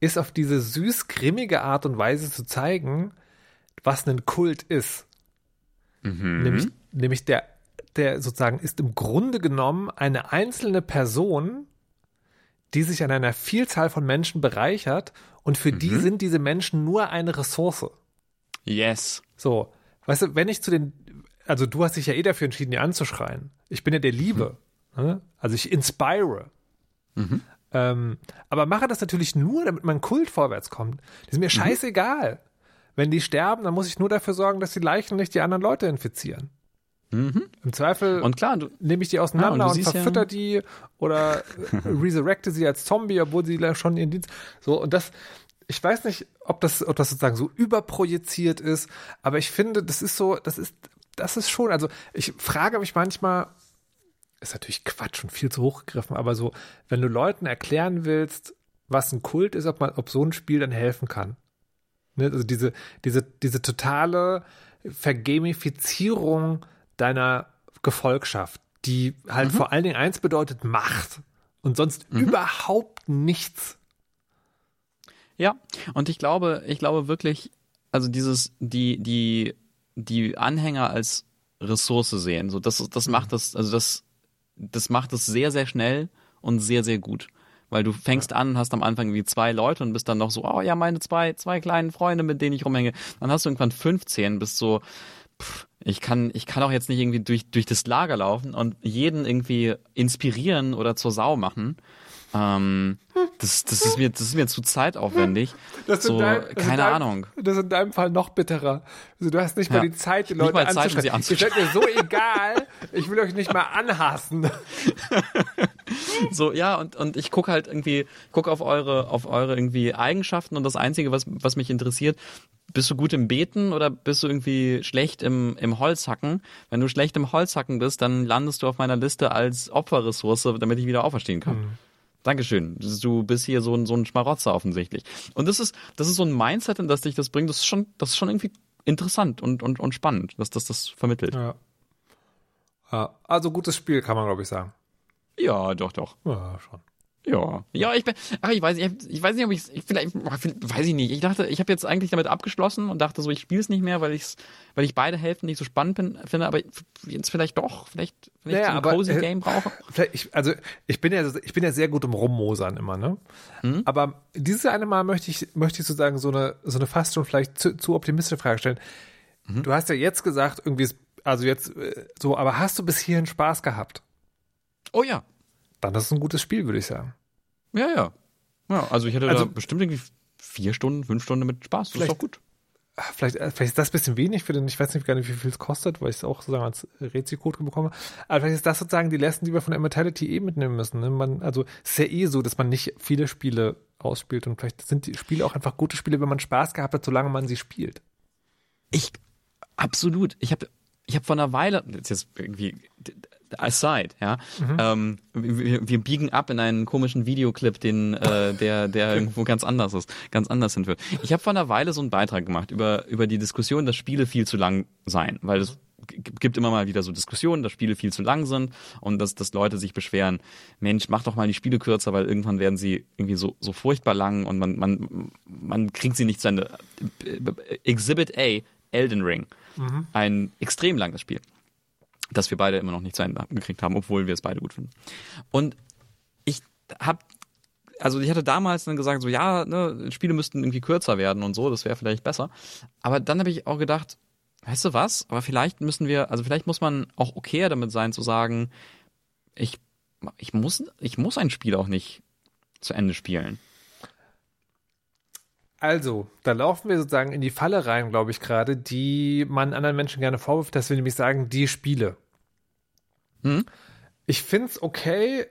ist auf diese süß-grimmige Art und Weise zu zeigen, was ein Kult ist. Nämlich, nämlich der, der sozusagen ist im Grunde genommen eine einzelne Person, die sich an einer Vielzahl von Menschen bereichert und für die sind diese Menschen nur eine Ressource. yes. So, weißt du, wenn ich zu den, also du hast dich ja eh dafür entschieden, die anzuschreien. Ich bin ja der Liebe. ne? Also ich inspire. Ähm, aber mache das natürlich nur, damit mein Kult vorwärts kommt. Das ist mir scheißegal. Wenn die sterben, dann muss ich nur dafür sorgen, dass die Leichen nicht die anderen Leute infizieren. Im Zweifel Und klar, du, nehme ich die auseinander und du und, siehst ja- verfütter die oder äh, resurrecte sie als Zombie, obwohl sie schon ihren Dienst. So, und das, ich weiß nicht, ob das, ob das sozusagen so überprojiziert ist, aber ich finde, das ist so, das ist, das ist schon, also ich frage mich manchmal, ist natürlich Quatsch und viel zu hochgegriffen, aber so, wenn du Leuten erklären willst, was ein Kult ist, ob man, ob so ein Spiel dann helfen kann. Ne? Also diese, diese, diese totale Vergamifizierung deiner Gefolgschaft, die halt vor allen Dingen eins bedeutet Macht und sonst überhaupt nichts. Ja, und ich glaube, ich glaube wirklich, also dieses, die, die, die Anhänger als Ressource sehen, so das, das macht das, also das, das macht es sehr, sehr schnell und sehr, sehr gut. Weil du fängst an, hast am Anfang wie zwei Leute und bist dann noch so, oh ja, meine zwei, zwei kleinen Freunde, mit denen ich rumhänge. Dann hast du irgendwann 15, bist so, ich kann, ich kann auch jetzt nicht irgendwie durch, durch das Lager laufen und jeden irgendwie inspirieren oder zur Sau machen. Ähm, das, das ist mir, das ist mir zu zeitaufwendig. so, das in keine deinem- Ahnung. Das ist in deinem Fall noch bitterer. Also du hast nicht mal Ja. die Zeit, die Leute mal Zeit, um anzuschreiben. Ihr seid mir so egal, ich will euch nicht mal anhassen. So, ja, und, und ich guck halt irgendwie, guck auf eure, auf eure irgendwie Eigenschaften und das Einzige, was, was mich interessiert, bist du gut im Beten oder bist du irgendwie schlecht im, im Holzhacken? Wenn du schlecht im Holzhacken bist, dann landest du auf meiner Liste als Opferressource, damit ich wieder auferstehen kann. Dankeschön. Du bist hier so ein, so ein Schmarotzer offensichtlich. Und das ist, das ist so ein Mindset, in das dich das bringt. Das ist schon, das ist schon irgendwie interessant und, und, und spannend, dass das das vermittelt. Ja. ja. Also gutes Spiel, kann man glaube ich sagen. Ja, doch, doch. Ja, schon. Ja, ja, ich bin, ach, ich weiß nicht, ich weiß nicht, ob ich, ich vielleicht, weiß ich nicht. Ich dachte, ich habe jetzt eigentlich damit abgeschlossen und dachte so, ich spiele es nicht mehr, weil ich weil ich beide Hälften nicht so spannend bin, finde, aber jetzt vielleicht doch, vielleicht, vielleicht Naja, so ein aber, cozy äh, Game brauche. Vielleicht, ich, also ich bin ja, ich bin ja sehr gut im Rummosern immer, ne? Mhm. Aber dieses eine Mal möchte ich, möchte ich sozusagen so eine, so eine fast schon vielleicht zu, zu optimistische Frage stellen. Mhm. Du hast ja jetzt gesagt, irgendwie ist, also jetzt äh, so, aber hast du bis hierhin Spaß gehabt? Oh ja, Dann ist es ein gutes Spiel, würde ich sagen. ja, ja. Ja, also ich hatte Also- da bestimmt irgendwie vier Stunden, fünf Stunden mit Spaß. Das ist doch gut. Ah, Vielleicht, äh, vielleicht ist das ein bisschen wenig für den, ich weiß nicht gar nicht, wie viel es kostet, weil ich es auch sozusagen als Rätselcode bekomme. Aber vielleicht ist das sozusagen die Lesson, die wir von Immortality eh mitnehmen müssen. Ne? Man, also es ist ja eh so, dass man nicht viele Spiele ausspielt und vielleicht sind die Spiele auch einfach gute Spiele, wenn man Spaß gehabt hat, solange man sie spielt. Ich, Absolut. Ich habe ich hab vor einer Weile, jetzt irgendwie aside, ja, ähm, wir, wir biegen ab in einen komischen Videoclip, den äh, der der irgendwo ganz anders ist, ganz anders hinführt. Ich habe vor einer Weile so einen Beitrag gemacht über über die Diskussion, dass Spiele viel zu lang seien, weil es gibt immer mal wieder so Diskussionen, dass Spiele viel zu lang sind und dass, dass Leute sich beschweren, Mensch, mach doch mal die Spiele kürzer, weil irgendwann werden sie irgendwie so, so furchtbar lang und man, man, man kriegt sie nicht zu Ende. Exhibit A, Elden Ring. Ein extrem langes Spiel, das wir beide immer noch nicht zu Ende gekriegt haben, obwohl wir es beide gut finden. Und ich habe also ich hatte damals dann gesagt, so ja, ne, Spiele müssten irgendwie kürzer werden und so, das wäre vielleicht besser. Aber dann habe ich auch gedacht, weißt du was? Aber vielleicht müssen wir, also vielleicht muss man auch okayer damit sein zu sagen, ich, ich muss, ich muss ein Spiel auch nicht zu Ende spielen. Also, da laufen wir sozusagen in die Falle rein, glaube ich, gerade, die man anderen Menschen gerne vorwirft, dass wir nämlich sagen, die Spiele. Hm? Ich finde es okay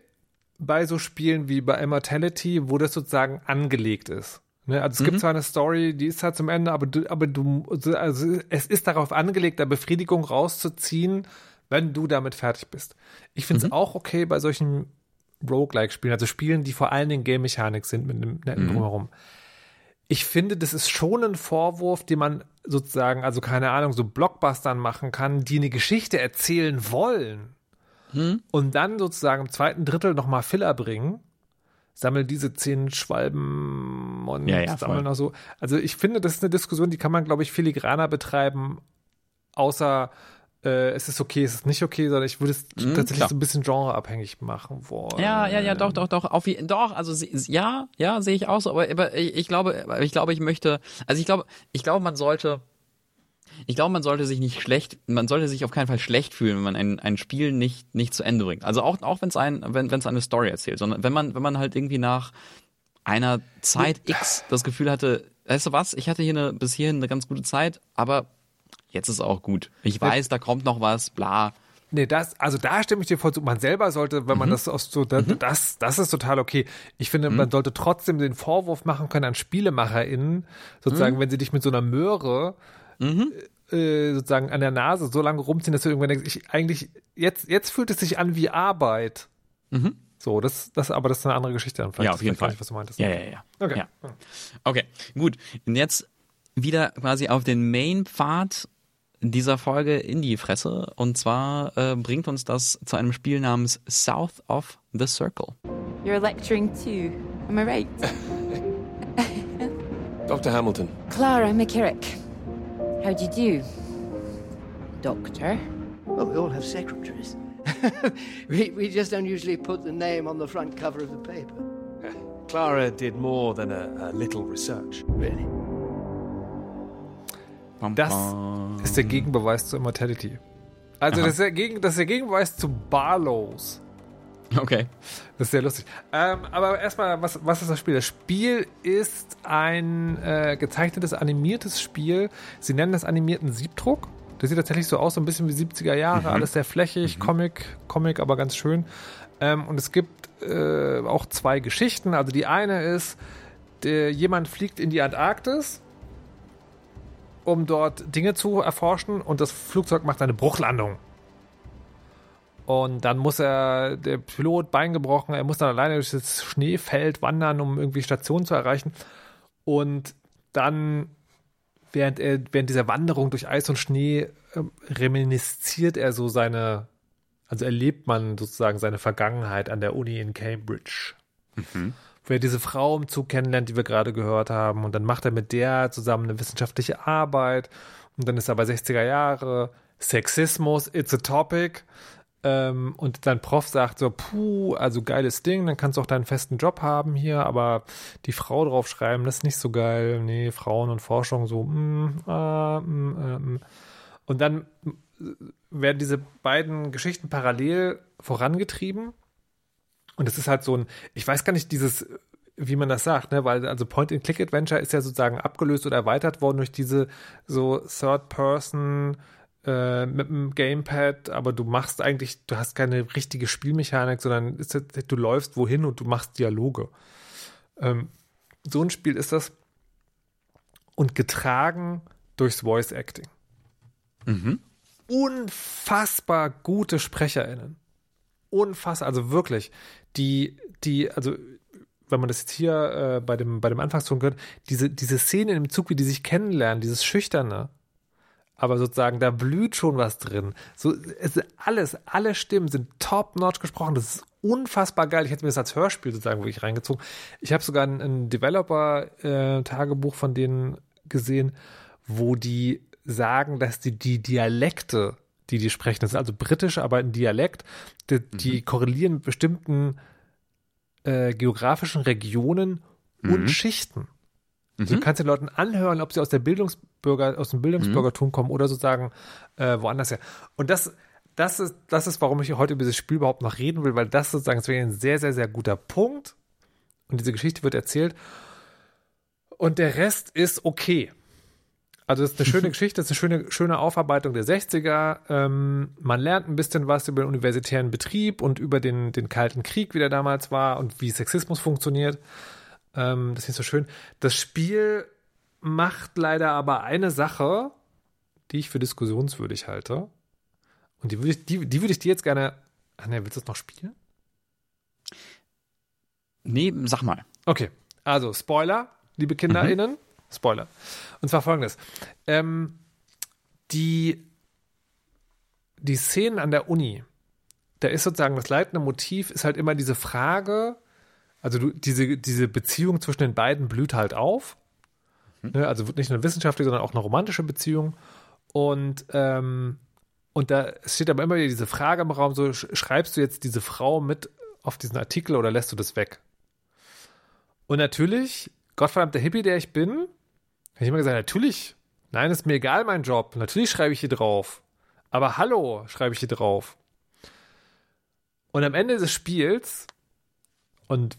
bei so Spielen wie bei Immortality, wo das sozusagen angelegt ist. Ne? Also es gibt zwar eine Story, die ist halt zum Ende, aber du, aber du, also es ist darauf angelegt, da Befriedigung rauszuziehen, wenn du damit fertig bist. Ich finde es auch okay bei solchen Roguelike-Spielen, also Spielen, die vor allen Dingen Game-Mechanik sind mit einem netten Drumherum ich finde, das ist schon ein Vorwurf, den man sozusagen, also keine Ahnung, so Blockbustern machen kann, die eine Geschichte erzählen wollen und dann sozusagen im zweiten Drittel nochmal Filler bringen. Sammeln diese zehn Schwalben und Ja, ja, sammeln voll. auch so. Also ich finde, das ist eine Diskussion, die kann man, glaube ich, filigraner betreiben, außer äh, es ist okay, es ist nicht okay, sondern ich würde es tatsächlich klar. so ein bisschen genreabhängig machen wollen. Ja, ja, ja, doch, doch, doch, auf, doch, also ja, ja, sehe ich auch so, aber, aber ich, ich glaube, aber ich glaube, ich möchte, also ich glaube, ich glaube, man sollte, ich glaube, man sollte sich nicht schlecht, man sollte sich auf keinen Fall schlecht fühlen, wenn man ein, ein Spiel nicht, nicht zu Ende bringt. Also auch, auch wenn es ein, wenn es eine Story erzählt, sondern wenn man, wenn man halt irgendwie nach einer Zeit X das Gefühl hatte, weißt du was, ich hatte hier eine, bis hierhin eine ganz gute Zeit, aber jetzt ist auch gut. Ich weiß, da kommt noch was, bla. Nee, das, also da stimme ich dir voll zu. Man selber sollte, wenn man Mhm. das aus so, da, das, das ist total okay. Ich finde, man sollte trotzdem den Vorwurf machen können an SpielemacherInnen, sozusagen, Mhm. wenn sie dich mit so einer Möhre äh, sozusagen an der Nase so lange rumziehen, dass du irgendwann denkst, ich eigentlich, jetzt, jetzt fühlt es sich an wie Arbeit. So, das, das, aber das ist eine andere Geschichte dann vielleicht. Mhm. Ja, auf jeden Fall. was du meintest. Ja, ja, ja. Okay. Ja. Okay, gut. Und jetzt wieder quasi auf den Main-Pfad dieser Folge in die Fresse. Und zwar äh, bringt uns das zu einem Spiel namens South of the Circle. You're lecturing too. Am I right? Dr. Hamilton. Clara McKirrick. How do you do? Doctor. Well, we all have secretaries. we, we just don't usually put the name on the front cover of the paper. Clara did more than a, a little research. Really? Das ist der Gegenbeweis zu Immortality. Also, das ist, der Gegen, das ist der Gegenbeweis zu Barlows. Okay. Das ist sehr lustig. Ähm, aber erstmal, was, was ist das Spiel? Das Spiel ist ein äh, gezeichnetes, animiertes Spiel. Sie nennen das animierten Siebdruck. Das sieht tatsächlich so aus, so ein bisschen wie 70er Jahre, alles sehr flächig, Comic, Comic, aber ganz schön. Ähm, und es gibt äh, auch zwei Geschichten. Also die eine ist, der, jemand fliegt in die Antarktis, um dort Dinge zu erforschen und das Flugzeug macht eine Bruchlandung. Und dann muss er, der Pilot Bein gebrochen, er muss dann alleine durch das Schneefeld wandern, um irgendwie Station zu erreichen. Und dann, während er, während dieser Wanderung durch Eis und Schnee, ähm, reminisziert er so seine, also erlebt man sozusagen seine Vergangenheit an der Uni in Cambridge. Wo er diese Frau im Zug kennenlernt, die wir gerade gehört haben. Und dann macht er mit der zusammen eine wissenschaftliche Arbeit. Und dann ist er bei 60er Jahre. Sexismus, it's a topic. Ähm, und dein Prof sagt so, puh, also geiles Ding, dann kannst du auch deinen festen Job haben hier, aber die Frau draufschreiben, das ist nicht so geil. Nee, Frauen und Forschung so, mm, ah, mm, äh, mm. Und dann äh, werden diese beiden Geschichten parallel vorangetrieben. Und es ist halt so ein, ich weiß gar nicht, dieses, wie man das sagt, ne, weil also Point-and-Click-Adventure ist ja sozusagen abgelöst oder erweitert worden durch diese so Third-Person äh, mit dem Gamepad, aber du machst eigentlich, du hast keine richtige Spielmechanik, sondern ist, du läufst wohin und du machst Dialoge. Ähm, so ein Spiel ist das und getragen durchs Voice Acting. Unfassbar gute SprecherInnen. Unfassbar, also wirklich. Die, die, also wenn man das jetzt hier äh, bei dem, bei dem Anfangston gehört, diese, diese Szene im Zug, wie die sich kennenlernen, dieses Schüchterne, aber sozusagen, da blüht schon was drin. So, es ist alles, alle Stimmen sind top-notch gesprochen. Das ist unfassbar geil. Ich hätte mir das als Hörspiel sozusagen wirklich reingezogen. Ich habe sogar ein, ein Developer-Tagebuch von denen gesehen, wo die sagen, dass die, die Dialekte, die die sprechen, das ist also britisch, aber ein Dialekt, die, die korrelieren mit bestimmten äh, geografischen Regionen und Schichten. Also du kannst den Leuten anhören, ob sie aus der Bildungsbürger, aus dem Bildungsbürgertum kommen oder sozusagen äh, woanders her. Und das, das ist, das ist, warum ich heute über dieses Spiel überhaupt noch reden will, weil das sozusagen ist wirklich ein sehr, sehr, sehr guter Punkt. Und diese Geschichte wird erzählt. Und der Rest ist okay. Also es ist eine schöne Geschichte, es ist eine schöne, schöne Aufarbeitung der 60er. Ähm, man lernt ein bisschen was über den universitären Betrieb und über den, den Kalten Krieg, wie der damals war und wie Sexismus funktioniert. Ähm, das ist nicht so schön. Das Spiel macht leider aber eine Sache, die ich für diskussionswürdig halte. Und die würde ich, die, die würde ich dir jetzt gerne. Ach ne, willst du das noch spielen? Nee, sag mal. Okay, also Spoiler, liebe KinderInnen. Spoiler. Und zwar folgendes. Ähm, die, die Szenen an der Uni, da ist sozusagen das leitende Motiv, ist halt immer diese Frage, also du, diese, diese Beziehung zwischen den beiden blüht halt auf. Ne, also nicht nur eine wissenschaftliche, sondern auch eine romantische Beziehung. Und, ähm, und da steht aber immer wieder diese Frage im Raum: so, sch- schreibst du jetzt diese Frau mit auf diesen Artikel oder lässt du das weg? Und natürlich, Gottverdammt der Hippie, der ich bin, habe ich immer gesagt: natürlich, nein, ist mir egal, mein Job. Natürlich schreibe ich hier drauf. Aber hallo, schreibe ich hier drauf. Und am Ende des Spiels, und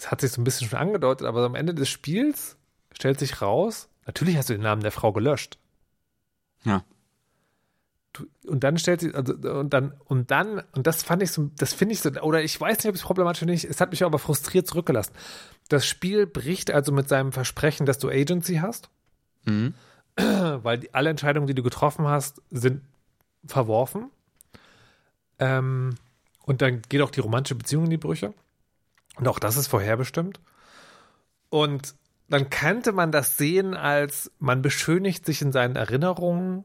es hat sich so ein bisschen schon angedeutet, aber am Ende des Spiels stellt sich raus, natürlich hast du den Namen der Frau gelöscht. Ja. Du, und dann stellt sich, also, und dann, und dann, und das fand ich so, das finde ich so, oder ich weiß nicht, ob es problematisch oder nicht, es hat mich aber frustriert zurückgelassen. Das Spiel bricht also mit seinem Versprechen, dass du Agency hast, Mhm. weil die, alle Entscheidungen, die du getroffen hast, sind verworfen. Ähm, und dann geht auch die romantische Beziehung in die Brüche. Und auch das ist vorherbestimmt. Und dann könnte man das sehen als, man beschönigt sich in seinen Erinnerungen.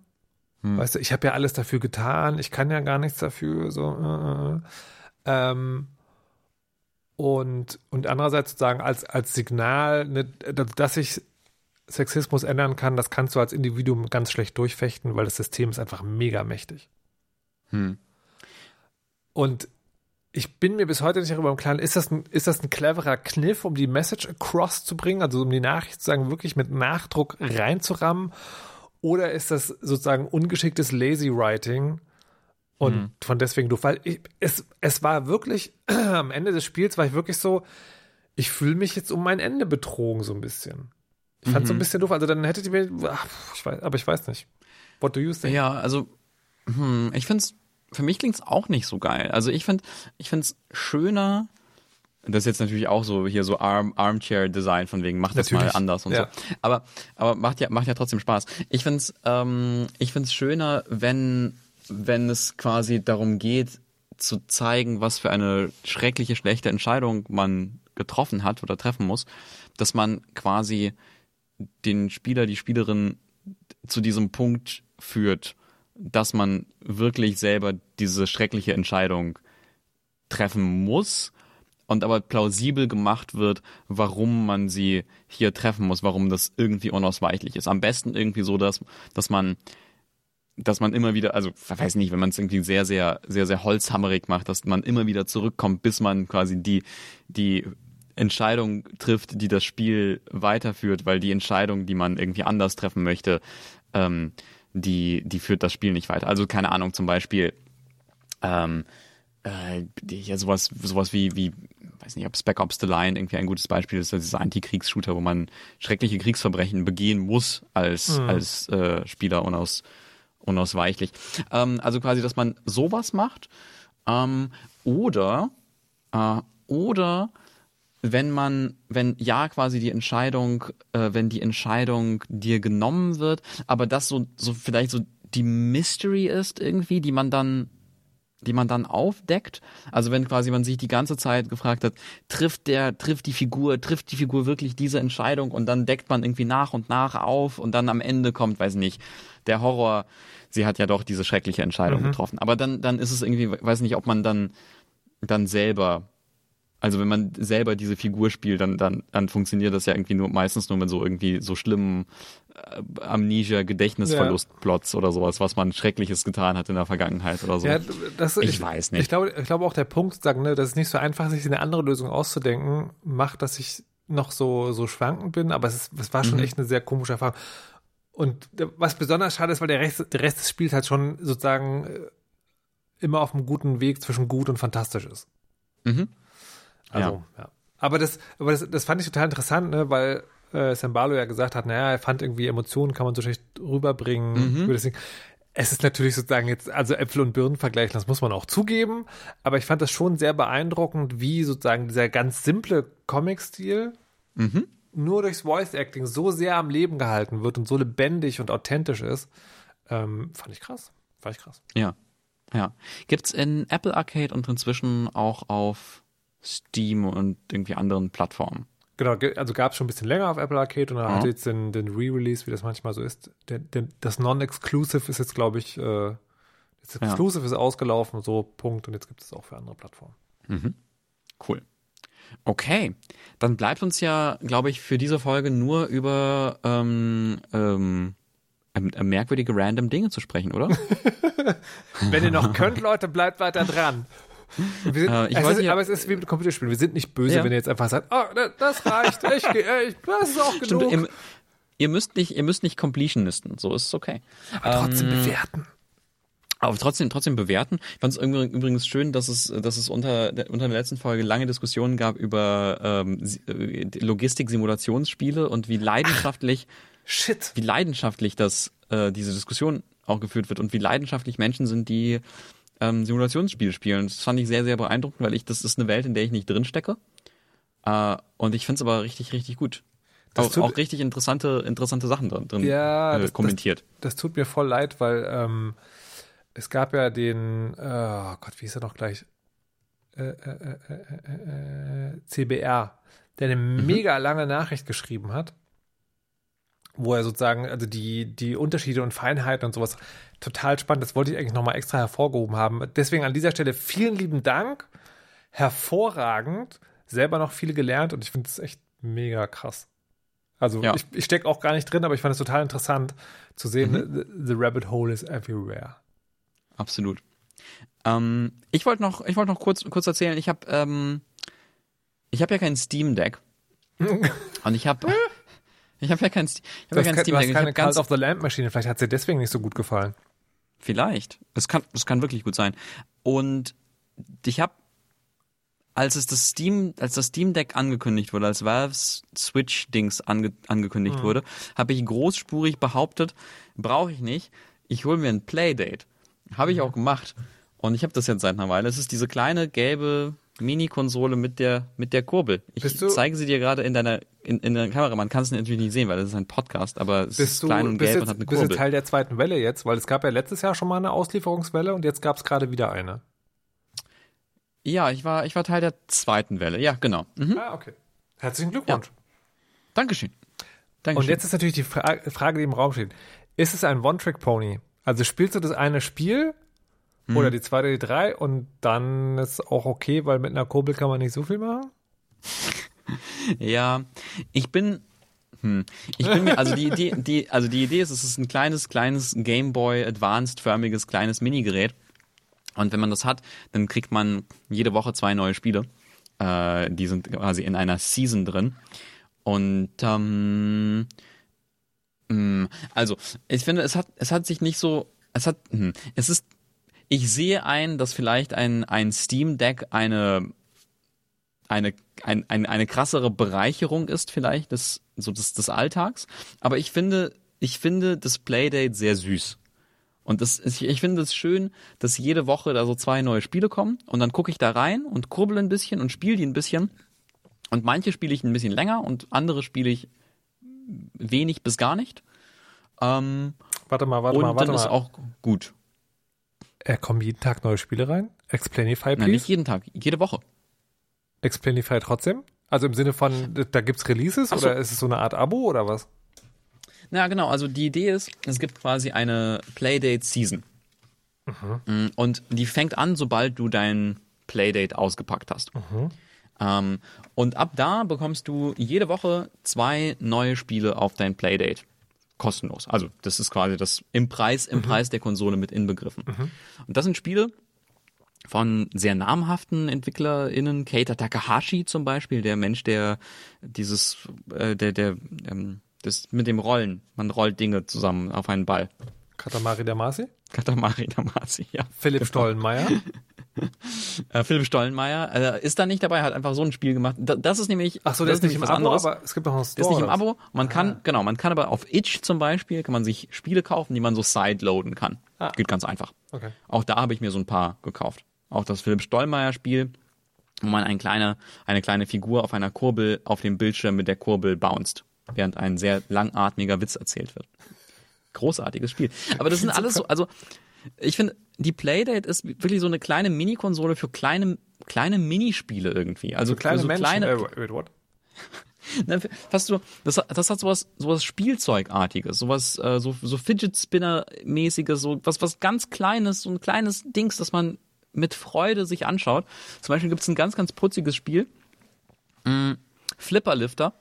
Weißt du, ich habe ja alles dafür getan, ich kann ja gar nichts dafür. So, äh, äh. Ähm, und, und andererseits sozusagen als, als Signal, ne, dass sich Sexismus ändern kann, das kannst du als Individuum ganz schlecht durchfechten, weil das System ist einfach mega mächtig. Hm. Und ich bin mir bis heute nicht darüber im Klaren, ist das, ein, ist das ein cleverer Kniff, um die Message across zu bringen, also um die Nachricht sozusagen wirklich mit Nachdruck reinzurammen? Oder ist das sozusagen ungeschicktes Lazy Writing und von deswegen doof? Weil ich, es, es war wirklich, am Ende des Spiels war ich wirklich so, ich fühle mich jetzt um mein Ende betrogen, so ein bisschen. Ich fand so ein bisschen doof. Also dann hättet ihr mir, ach, ich weiß, aber ich weiß nicht. What do you think? Ja, also hm, ich find's, für mich klingt's auch nicht so geil. Also ich find, ich find's schöner. Das ist jetzt natürlich auch so hier so Arm, Armchair Design von wegen macht das Natürlich, mal anders und ja. so. Aber aber macht ja macht ja trotzdem Spaß. Ich find's ähm, ich find's schöner, wenn wenn es quasi darum geht zu zeigen, was für eine schreckliche schlechte Entscheidung man getroffen hat oder treffen muss, dass man quasi den Spieler, die Spielerin zu diesem Punkt führt, dass man wirklich selber diese schreckliche Entscheidung treffen muss und aber plausibel gemacht wird, warum man sie hier treffen muss, warum das irgendwie unausweichlich ist. Am besten irgendwie so, dass, dass man dass man immer wieder, also ich weiß nicht, wenn man es irgendwie sehr, sehr, sehr, sehr holzhammerig macht, dass man immer wieder zurückkommt, bis man quasi die, die Entscheidung trifft, die das Spiel weiterführt, weil die Entscheidung, die man irgendwie anders treffen möchte, ähm, die, die führt das Spiel nicht weiter. Also keine Ahnung, zum Beispiel, ähm, äh, ja, sowas, sowas wie, wie, weiß nicht, ob Spec Ops The Line irgendwie ein gutes Beispiel ist, das ist ein Antikriegsshooter, wo man schreckliche Kriegsverbrechen begehen muss als, als äh, Spieler unaus, unausweichlich. Ähm, also quasi, dass man sowas macht. Ähm, oder, äh, oder wenn man, wenn ja quasi die Entscheidung, äh, wenn die Entscheidung dir genommen wird, aber das so, so vielleicht so die Mystery ist irgendwie, die man dann die man dann aufdeckt. Also wenn quasi man sich die ganze Zeit gefragt hat, trifft der, trifft die Figur, trifft die Figur wirklich diese Entscheidung und dann deckt man irgendwie nach und nach auf und dann am Ende kommt, weiß nicht, der Horror, sie hat ja doch diese schreckliche Entscheidung Mhm. getroffen. Aber dann, dann ist es irgendwie, weiß nicht, ob man dann, dann selber also wenn man selber diese Figur spielt, dann, dann, dann funktioniert das ja irgendwie nur meistens nur mit so irgendwie so schlimmen äh, Amnesia, Gedächtnisverlust-Plots oder sowas, was man Schreckliches getan hat in der Vergangenheit oder so. Ja, das, Ich weiß nicht. Ich glaube, ich glaube auch der Punkt, sagen, ne, dass es nicht so einfach, sich eine andere Lösung auszudenken, macht, dass ich noch so, so schwankend bin, aber es, ist, es war schon Mhm. echt eine sehr komische Erfahrung. Und was besonders schade ist, weil der Rest, der Rest des Spiels halt schon sozusagen äh, immer auf einem guten Weg zwischen gut und fantastisch ist. Mhm. Also, ja. Aber das, aber das, das fand ich total interessant, ne, weil äh, Sambalo ja gesagt hat, naja, er fand irgendwie Emotionen kann man so schlecht rüberbringen. Mhm. Es ist natürlich sozusagen jetzt, also Äpfel und Birnen vergleichen, das muss man auch zugeben. Aber ich fand das schon sehr beeindruckend, wie sozusagen dieser ganz simple Comic-Stil Mhm. nur durchs Voice-Acting so sehr am Leben gehalten wird und so lebendig und authentisch ist. Ähm, fand ich krass. Fand ich krass. Ja. Ja. Gibt's in Apple Arcade und inzwischen auch auf Steam und irgendwie anderen Plattformen. Genau, ge- also gab es schon ein bisschen länger auf Apple Arcade und dann Ja. hatte jetzt den, den Re-Release, wie das manchmal so ist. Der, der, das Non-Exclusive ist jetzt, glaube ich, äh, das Ja. Exclusive ist ausgelaufen, so Punkt. Und jetzt gibt es auch für andere Plattformen. Cool. Okay, dann bleibt uns ja, glaube ich, für diese Folge nur über ähm, ähm, ähm, äh, merkwürdige random Dinge zu sprechen, oder? Wenn ihr noch könnt, Leute, bleibt weiter dran. Sind, Äh, ich wollte ist, ja- aber es ist wie mit Computerspielen. Wir sind nicht böse, Ja. wenn ihr jetzt einfach sagt, oh, da- das reicht, ich, ich, das ist auch Stimmt, genug. ihr, ihr müsst nicht, ihr müsst nicht Completionisten, so ist es okay. aber trotzdem bewerten. Aber trotzdem, trotzdem bewerten. Ich fand es übrigens schön, dass es, dass es unter, der, unter der letzten Folge lange Diskussionen gab über ähm, äh, Logistik-Simulationsspiele und wie leidenschaftlich, Shit. wie leidenschaftlich das, äh, diese Diskussion auch geführt wird und wie leidenschaftlich Menschen sind, die ähm, Simulationsspiele spielen. Das fand ich sehr, sehr beeindruckend, weil ich, das ist eine Welt, in der ich nicht drin stecke. Äh, und ich finde es aber richtig, richtig gut. Das Auch, tut- auch richtig interessante, interessante Sachen drin, drin Ja, äh, das- kommentiert. Das tut mir voll leid, weil ähm, es gab ja den, äh, oh Gott, wie hieß er noch gleich? Äh, äh, äh, CBR, der eine mega lange Nachricht geschrieben hat, wo er sozusagen, also die, die Unterschiede und Feinheiten und sowas total spannend, das wollte ich eigentlich nochmal extra hervorgehoben haben. Deswegen an dieser Stelle vielen lieben Dank, hervorragend, selber noch viel gelernt und ich finde es echt mega krass. Also Ja. ich, ich stecke auch gar nicht drin, aber ich fand es total interessant zu sehen, Mhm. the, the rabbit hole is everywhere. Absolut. Ähm, ich wollte noch, ich wollte noch kurz, kurz erzählen. Ich habe, ähm, ich habe ja kein Steam Deck und ich habe, ich habe ja kein, ich hast, ja kein Steam du hast Deck. Keine ganz, of the Lamp Maschine, vielleicht hat sie deswegen nicht so gut gefallen. vielleicht. Es kann, es kann wirklich gut sein. Und ich habe, als es das Steam, als das Steam Deck angekündigt wurde, als Valves Switch Dings ange, angekündigt wurde, habe ich großspurig behauptet, brauche ich nicht. Ich hole mir ein Playdate. Habe ich auch gemacht. Und ich habe das jetzt seit einer Weile. Es ist diese kleine gelbe Mini-Konsole mit der mit der Kurbel. Ich Bist du- zeige sie dir gerade in deiner in, in der Kamera. Man kann es natürlich nicht sehen, weil das ist ein Podcast, aber es ist Bist du, klein und gelb jetzt, und hat eine bist du Kurbel. Teil der zweiten Welle jetzt? Weil es gab ja letztes Jahr schon mal eine Auslieferungswelle und jetzt gab es gerade wieder eine. Ja, ich war ich war Teil der zweiten Welle. Ja, genau. Mhm. Ah, okay. Herzlichen Glückwunsch. Dankeschön. Dankeschön. Und jetzt ist natürlich die Fra Frage, die im Raum steht. Ist es ein One-Trick-Pony? Also spielst du das eine Spiel Mhm. oder die zweite, die drei und dann ist auch okay, weil mit einer Kurbel kann man nicht so viel machen? Ja, ich bin. Hm. Ich bin mir, also die Idee, die, also die Idee ist, es ist ein kleines, kleines Game Boy Advanced förmiges kleines Minigerät. Und wenn man das hat, dann kriegt man jede Woche zwei neue Spiele. Äh, die sind quasi in einer Season drin. Und ähm, mh, also, ich finde, es hat, es hat sich nicht so, es hat, hm, es ist, ich sehe ein, dass vielleicht ein, ein Steam Deck eine eine, ein, ein, eine krassere Bereicherung ist vielleicht des, so des, des Alltags. Aber ich finde, ich finde das Playdate sehr süß. Und das, ich, ich finde es schön, dass jede Woche da so zwei neue Spiele kommen und dann gucke ich da rein und kurbel ein bisschen und spiele die ein bisschen. Und manche spiele ich ein bisschen länger und andere spiele ich wenig bis gar nicht. Ähm, Warte mal, warte und mal, warte dann ist mal. auch gut. Er kommen jeden Tag neue Spiele rein? Explainify, Nein, please? nicht jeden Tag, jede Woche. Explainify trotzdem? Also im Sinne von, da gibt's Releases Ach so. oder ist es so eine Art Abo oder was? Na genau, also die Idee ist, es gibt quasi eine Playdate Season. Mm, Und die fängt an, sobald du dein Playdate ausgepackt hast. Ähm, und ab da bekommst du jede Woche zwei neue Spiele auf dein Playdate. Kostenlos. Also das ist quasi das im Preis, im Preis der Konsole mit inbegriffen. Und das sind Spiele von sehr namhaften EntwicklerInnen, Keita Takahashi zum Beispiel, der Mensch, der dieses, äh, der, der, ähm, das mit dem Rollen, man rollt Dinge zusammen auf einen Ball. Katamari Damacy? Katamari Damacy, ja. Philipp Stollenmeier? Äh, Philipp Stollenmeier äh, ist da nicht dabei, hat einfach so ein Spiel gemacht. Da, das ist nämlich, Ach so, das der ist nicht im was Abo, anderes. aber es gibt noch Der Store. ist nicht im? Abo. Man kann, genau, man kann aber auf Itch zum Beispiel, kann man sich Spiele kaufen, die man so sideloaden kann. Ah. Geht ganz einfach. Okay. Auch da habe ich mir so ein paar gekauft. Auch das Philipp Stollmeier Spiel, wo man eine kleine, eine kleine Figur auf einer Kurbel auf dem Bildschirm mit der Kurbel bounced, während ein sehr langatmiger Witz erzählt wird. Großartiges Spiel. Aber das sind alles so, also ich finde, die Playdate ist wirklich so eine kleine Mini-Konsole für kleine, kleine Minispiele irgendwie. Also So kleine so Menschen. kleine, äh, wait, what? fast so, das, das hat sowas, sowas Spielzeugartiges, sowas, äh, so, so Fidget Spinner-mäßiges, so was, was ganz Kleines, so ein kleines Dings, das man mit Freude sich anschaut. Zum Beispiel gibt es ein ganz, ganz putziges Spiel, mm, Flipperlifter.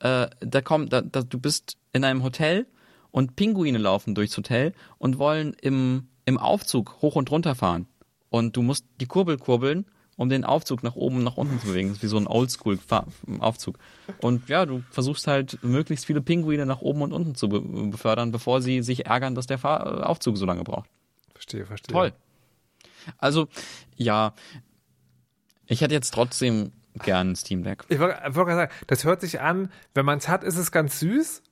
Äh, da kommt, da, da, du bist in einem Hotel und Pinguine laufen durchs Hotel und wollen im, im Aufzug hoch und runter fahren. Und du musst die Kurbel kurbeln, um den Aufzug nach oben und nach unten zu bewegen. Das ist wie so ein Oldschool-Aufzug. Und ja, du versuchst halt möglichst viele Pinguine nach oben und unten zu be befördern, bevor sie sich ärgern, dass der Fahr Aufzug so lange braucht. Verstehe, verstehe. Toll. Also, ja, ich hätte jetzt trotzdem gern ein Steam Deck. Ich wollte wollte gerade sagen, das hört sich an, wenn man es hat, ist es ganz süß,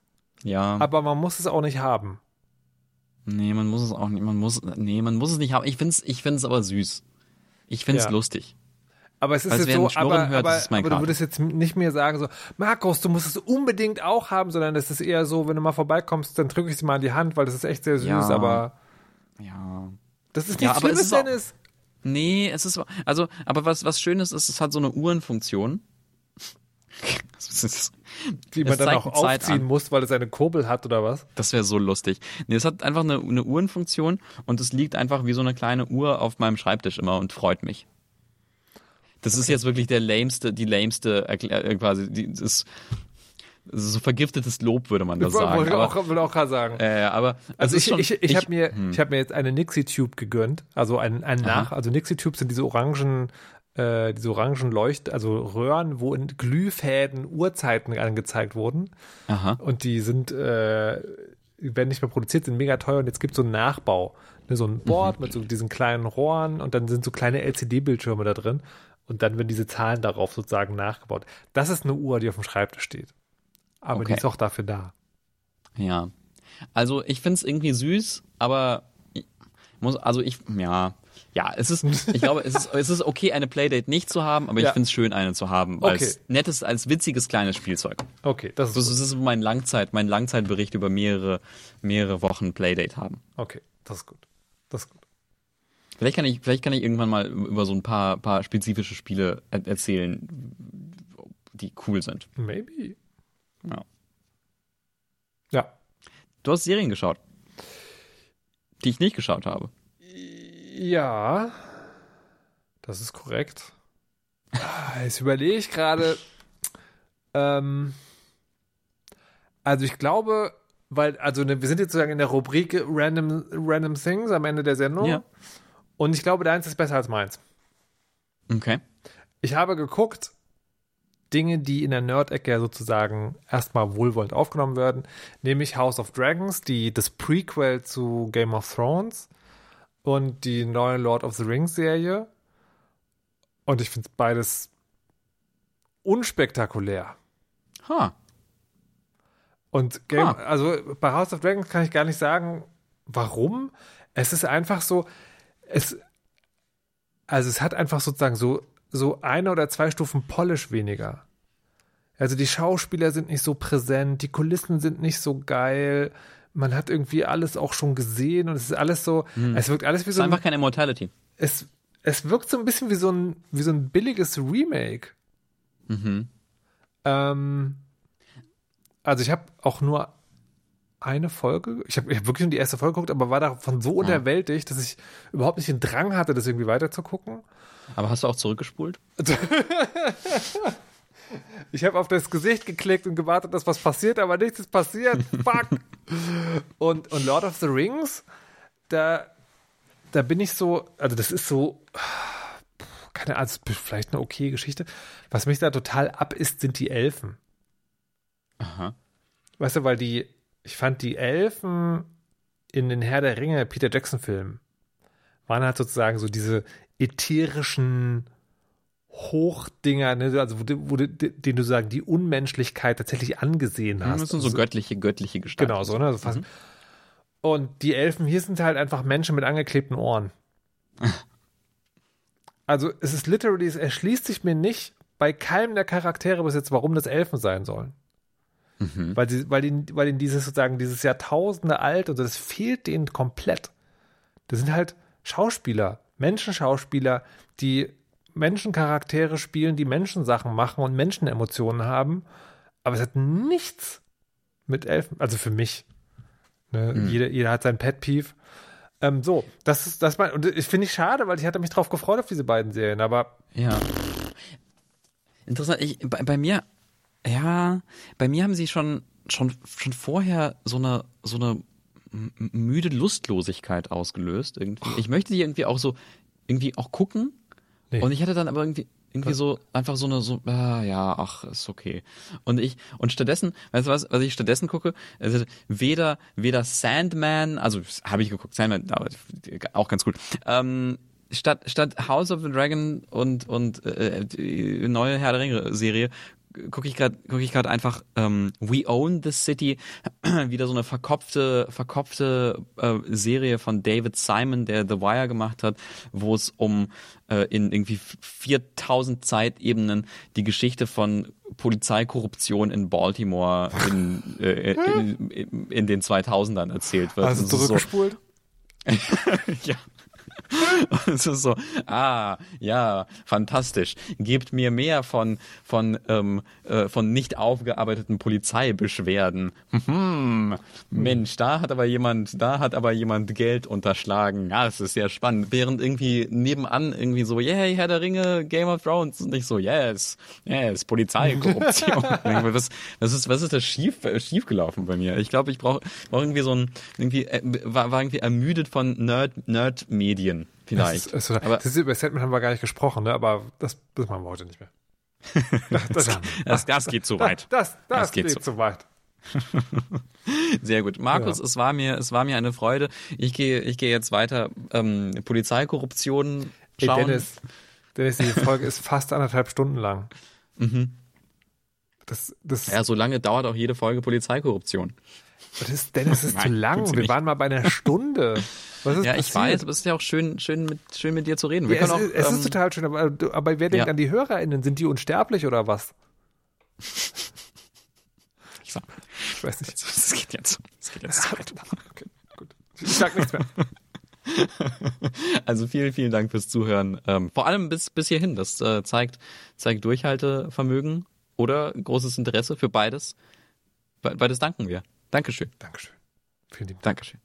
Ja. aber man muss es auch nicht haben. Nee, man muss es auch nicht, man muss, nee, man muss es nicht haben. Ich find's, ich find's aber süß. Ich find's Ja. lustig. Aber es ist Falls jetzt so, aber, hört, aber, aber du würdest jetzt nicht mehr sagen so, Markus, du musst es unbedingt auch haben, sondern das ist eher so, wenn du mal vorbeikommst, dann drücke ich sie mal in die Hand, weil das ist echt sehr süß, Ja. aber Ja. Das ist Ja, nichts es Schlimmes, ist auch- Dennis. Nee, es ist, also, aber was, was Schönes ist, es hat so eine Uhrenfunktion. Ist- Wie man es dann auch die aufziehen muss, weil es eine Kurbel hat oder was? Das wäre so lustig. Nee, es hat einfach eine, eine Uhrenfunktion und es liegt einfach wie so eine kleine Uhr auf meinem Schreibtisch immer und freut mich. Das ist jetzt wirklich der lameste, die lameste, äh, quasi, die, das ist, ist so vergiftetes Lob, würde man das sagen. wollte Aber, auch, wollte auch gerade sagen. äh, aber Also ich, schon- ich, ich, habe mir, ich hab mir jetzt eine Nixie Tube gegönnt, also ein, ein Nach, also Nixie Tubes sind diese orangen, äh, diese orangen Leucht, also Röhren, wo in Glühfäden Uhrzeiten angezeigt wurden Aha. und die sind, äh, werden nicht mehr produziert, sind mega teuer und jetzt gibt es so einen Nachbau, ne, so ein Board mit so diesen kleinen Rohren und dann sind so kleine LCD-Bildschirme da drin und dann werden diese Zahlen darauf sozusagen nachgebaut. Das ist eine Uhr, die auf dem Schreibtisch steht. Aber die Okay. ist auch dafür da. Ja. Also ich find's irgendwie süß, aber ich muss, also ich, ja, ja, es ist, ich glaube, es ist, es ist okay, eine Playdate nicht zu haben, aber Ja. ich find's schön, eine zu haben, als Okay. nettes, als witziges kleines Spielzeug. Okay, das ist Das ist, das ist mein Langzeit, mein Langzeitbericht über mehrere, mehrere Wochen Playdate haben. Okay, das ist gut. Das ist gut. Vielleicht kann ich, vielleicht kann ich irgendwann mal über so ein paar, paar spezifische Spiele er erzählen, die cool sind. Maybe. Ja. Ja. Du hast Serien geschaut, die ich nicht geschaut habe. Ja. Das ist korrekt. Ah, Jetzt überlege ich gerade. Ähm, also ich glaube, weil, also ne, wir sind jetzt sozusagen in der Rubrik Random, Random Things am Ende der Sendung. Ja. Und ich glaube, deins ist besser als meins. Okay. Ich habe geguckt, Dinge, die in der Nerd-Ecke sozusagen erstmal wohlwollend aufgenommen werden, nämlich House of Dragons, die das Prequel zu Game of Thrones und die neue Lord of the Rings Serie. Und ich finde es beides unspektakulär. Ha. Und Game, Ah. also bei House of Dragons kann ich gar nicht sagen, warum. Es ist einfach so, es, also es hat einfach sozusagen so, so eine oder zwei Stufen Polish weniger. Also die Schauspieler sind nicht so präsent, die Kulissen sind nicht so geil. man hat irgendwie alles auch schon gesehen und es ist alles so, es wirkt alles wie Es ist so ein, einfach kein Immortality. es, es wirkt so ein bisschen wie so ein, wie so ein billiges Remake. Ähm, also ich habe auch nur eine Folge, ich habe hab wirklich nur die erste Folge geguckt, aber war davon so unterwältigt, dass ich überhaupt nicht den Drang hatte, das irgendwie weiterzugucken. Aber hast du auch zurückgespult? Ich habe auf das Gesicht geklickt und gewartet, dass was passiert, aber nichts ist passiert. Fuck. und, und Lord of the Rings, da, da bin ich so, also das ist so, keine Ahnung, das ist vielleicht eine okay Geschichte. Was mich da total ab ist, sind die Elfen. Aha. Weißt du, weil die, ich fand die Elfen in den Herr der Ringe Peter Jackson Filmen waren halt sozusagen so diese ätherischen Hochdinger, ne, also wo, wo den du sagen, die Unmenschlichkeit tatsächlich angesehen hast. Das sind so Also- göttliche, göttliche Gestalten. Genau, so, ne? Also fast. Und die Elfen hier sind halt einfach Menschen mit angeklebten Ohren. Also es ist literally, es erschließt sich mir nicht bei keinem der Charaktere bis jetzt, warum das Elfen sein sollen. Weil, sie, weil, ihnen, weil ihnen dieses sozusagen, dieses Jahrtausende alt und so, das fehlt denen komplett. Das sind halt Schauspieler, Menschenschauspieler, die Menschencharaktere spielen, die Menschensachen machen und Menschenemotionen haben. Aber es hat nichts mit Elfen, also für mich. Ne? Jeder, jeder hat sein Pet Peeve. Ähm, so, das ist das mein, und ich finde ich schade, weil ich hatte mich drauf gefreut auf diese beiden Serien, aber Ja. Interessant. Ich, bei, bei mir, ja, bei mir haben sie schon, schon, schon vorher so eine, so eine müde Lustlosigkeit ausgelöst. Irgendwie. Ich möchte die irgendwie auch so, irgendwie auch gucken. Nee. Und ich hatte dann aber irgendwie, irgendwie so, einfach so eine, so, ah, ja, ach, ist okay. Und ich, und stattdessen, weißt du was, was ich stattdessen gucke? Also weder, weder Sandman, also habe ich geguckt, Sandman, aber auch ganz gut. Ähm, statt, statt House of the Dragon und, und äh, die neue Herr der Ringe Serie gucke ich gerade gucke ich gerade einfach ähm, We Own the City wieder so eine verkopfte verkopfte äh, Serie von David Simon der The Wire gemacht hat wo es um äh, in irgendwie 4000 Zeitebenen die Geschichte von Polizeikorruption in Baltimore in, äh, in, in, in den 2000ern erzählt wird also ist so, zurückgespult. ja. Es ist so, ah, ja, fantastisch. Gebt mir mehr von, von, ähm, äh, von nicht aufgearbeiteten Polizeibeschwerden. Hm, Mensch, da hat aber jemand, da hat aber jemand Geld unterschlagen. Ja, es ist sehr spannend. Während irgendwie nebenan irgendwie so, yay, Herr der Ringe, Game of Thrones, und nicht so, yes, yes, Polizeikorruption. Was, was ist, was ist da schief, äh, schief gelaufen bei mir? Ich glaube, ich brauche brauch irgendwie so ein, irgendwie, äh, war, war irgendwie ermüdet von Nerd, Nerd-Medien. Das Vielleicht. ist, ist, aber das ist, über Sandman haben wir gar nicht gesprochen, ne? aber das, das machen wir heute nicht mehr. Das, das, das, das geht zu weit. das, das, Das geht geht, zu weit. Sehr gut. Markus, Ja. es war mir, es war mir eine Freude. Ich gehe, ich gehe jetzt weiter ähm, Polizeikorruption schauen. Dennis, Dennis, die Folge ist fast anderthalb Stunden lang. Das, das, ja, so lange dauert auch jede Folge Polizeikorruption. das ist, Dennis, das ist zu Nein, lang. tut's Wir waren mal bei einer Stunde. Was ist Ja, ich passiert? weiß, aber es ist ja auch schön, schön mit, schön mit dir zu reden. Wir Ja, es, auch, ist, es ähm, ist total schön, aber, aber wer denkt Ja. an die HörerInnen? Sind die unsterblich oder was? ich sag, Ich weiß nicht. es geht jetzt, es geht jetzt. Okay, gut. Ich sag nichts mehr. Also vielen, vielen Dank fürs Zuhören. Ähm, vor allem bis, bis hierhin. Das äh, zeigt, zeigt Durchhaltevermögen oder großes Interesse für beides. Be beides danken wir. Dankeschön. Dankeschön. Vielen lieben Dank. Dankeschön.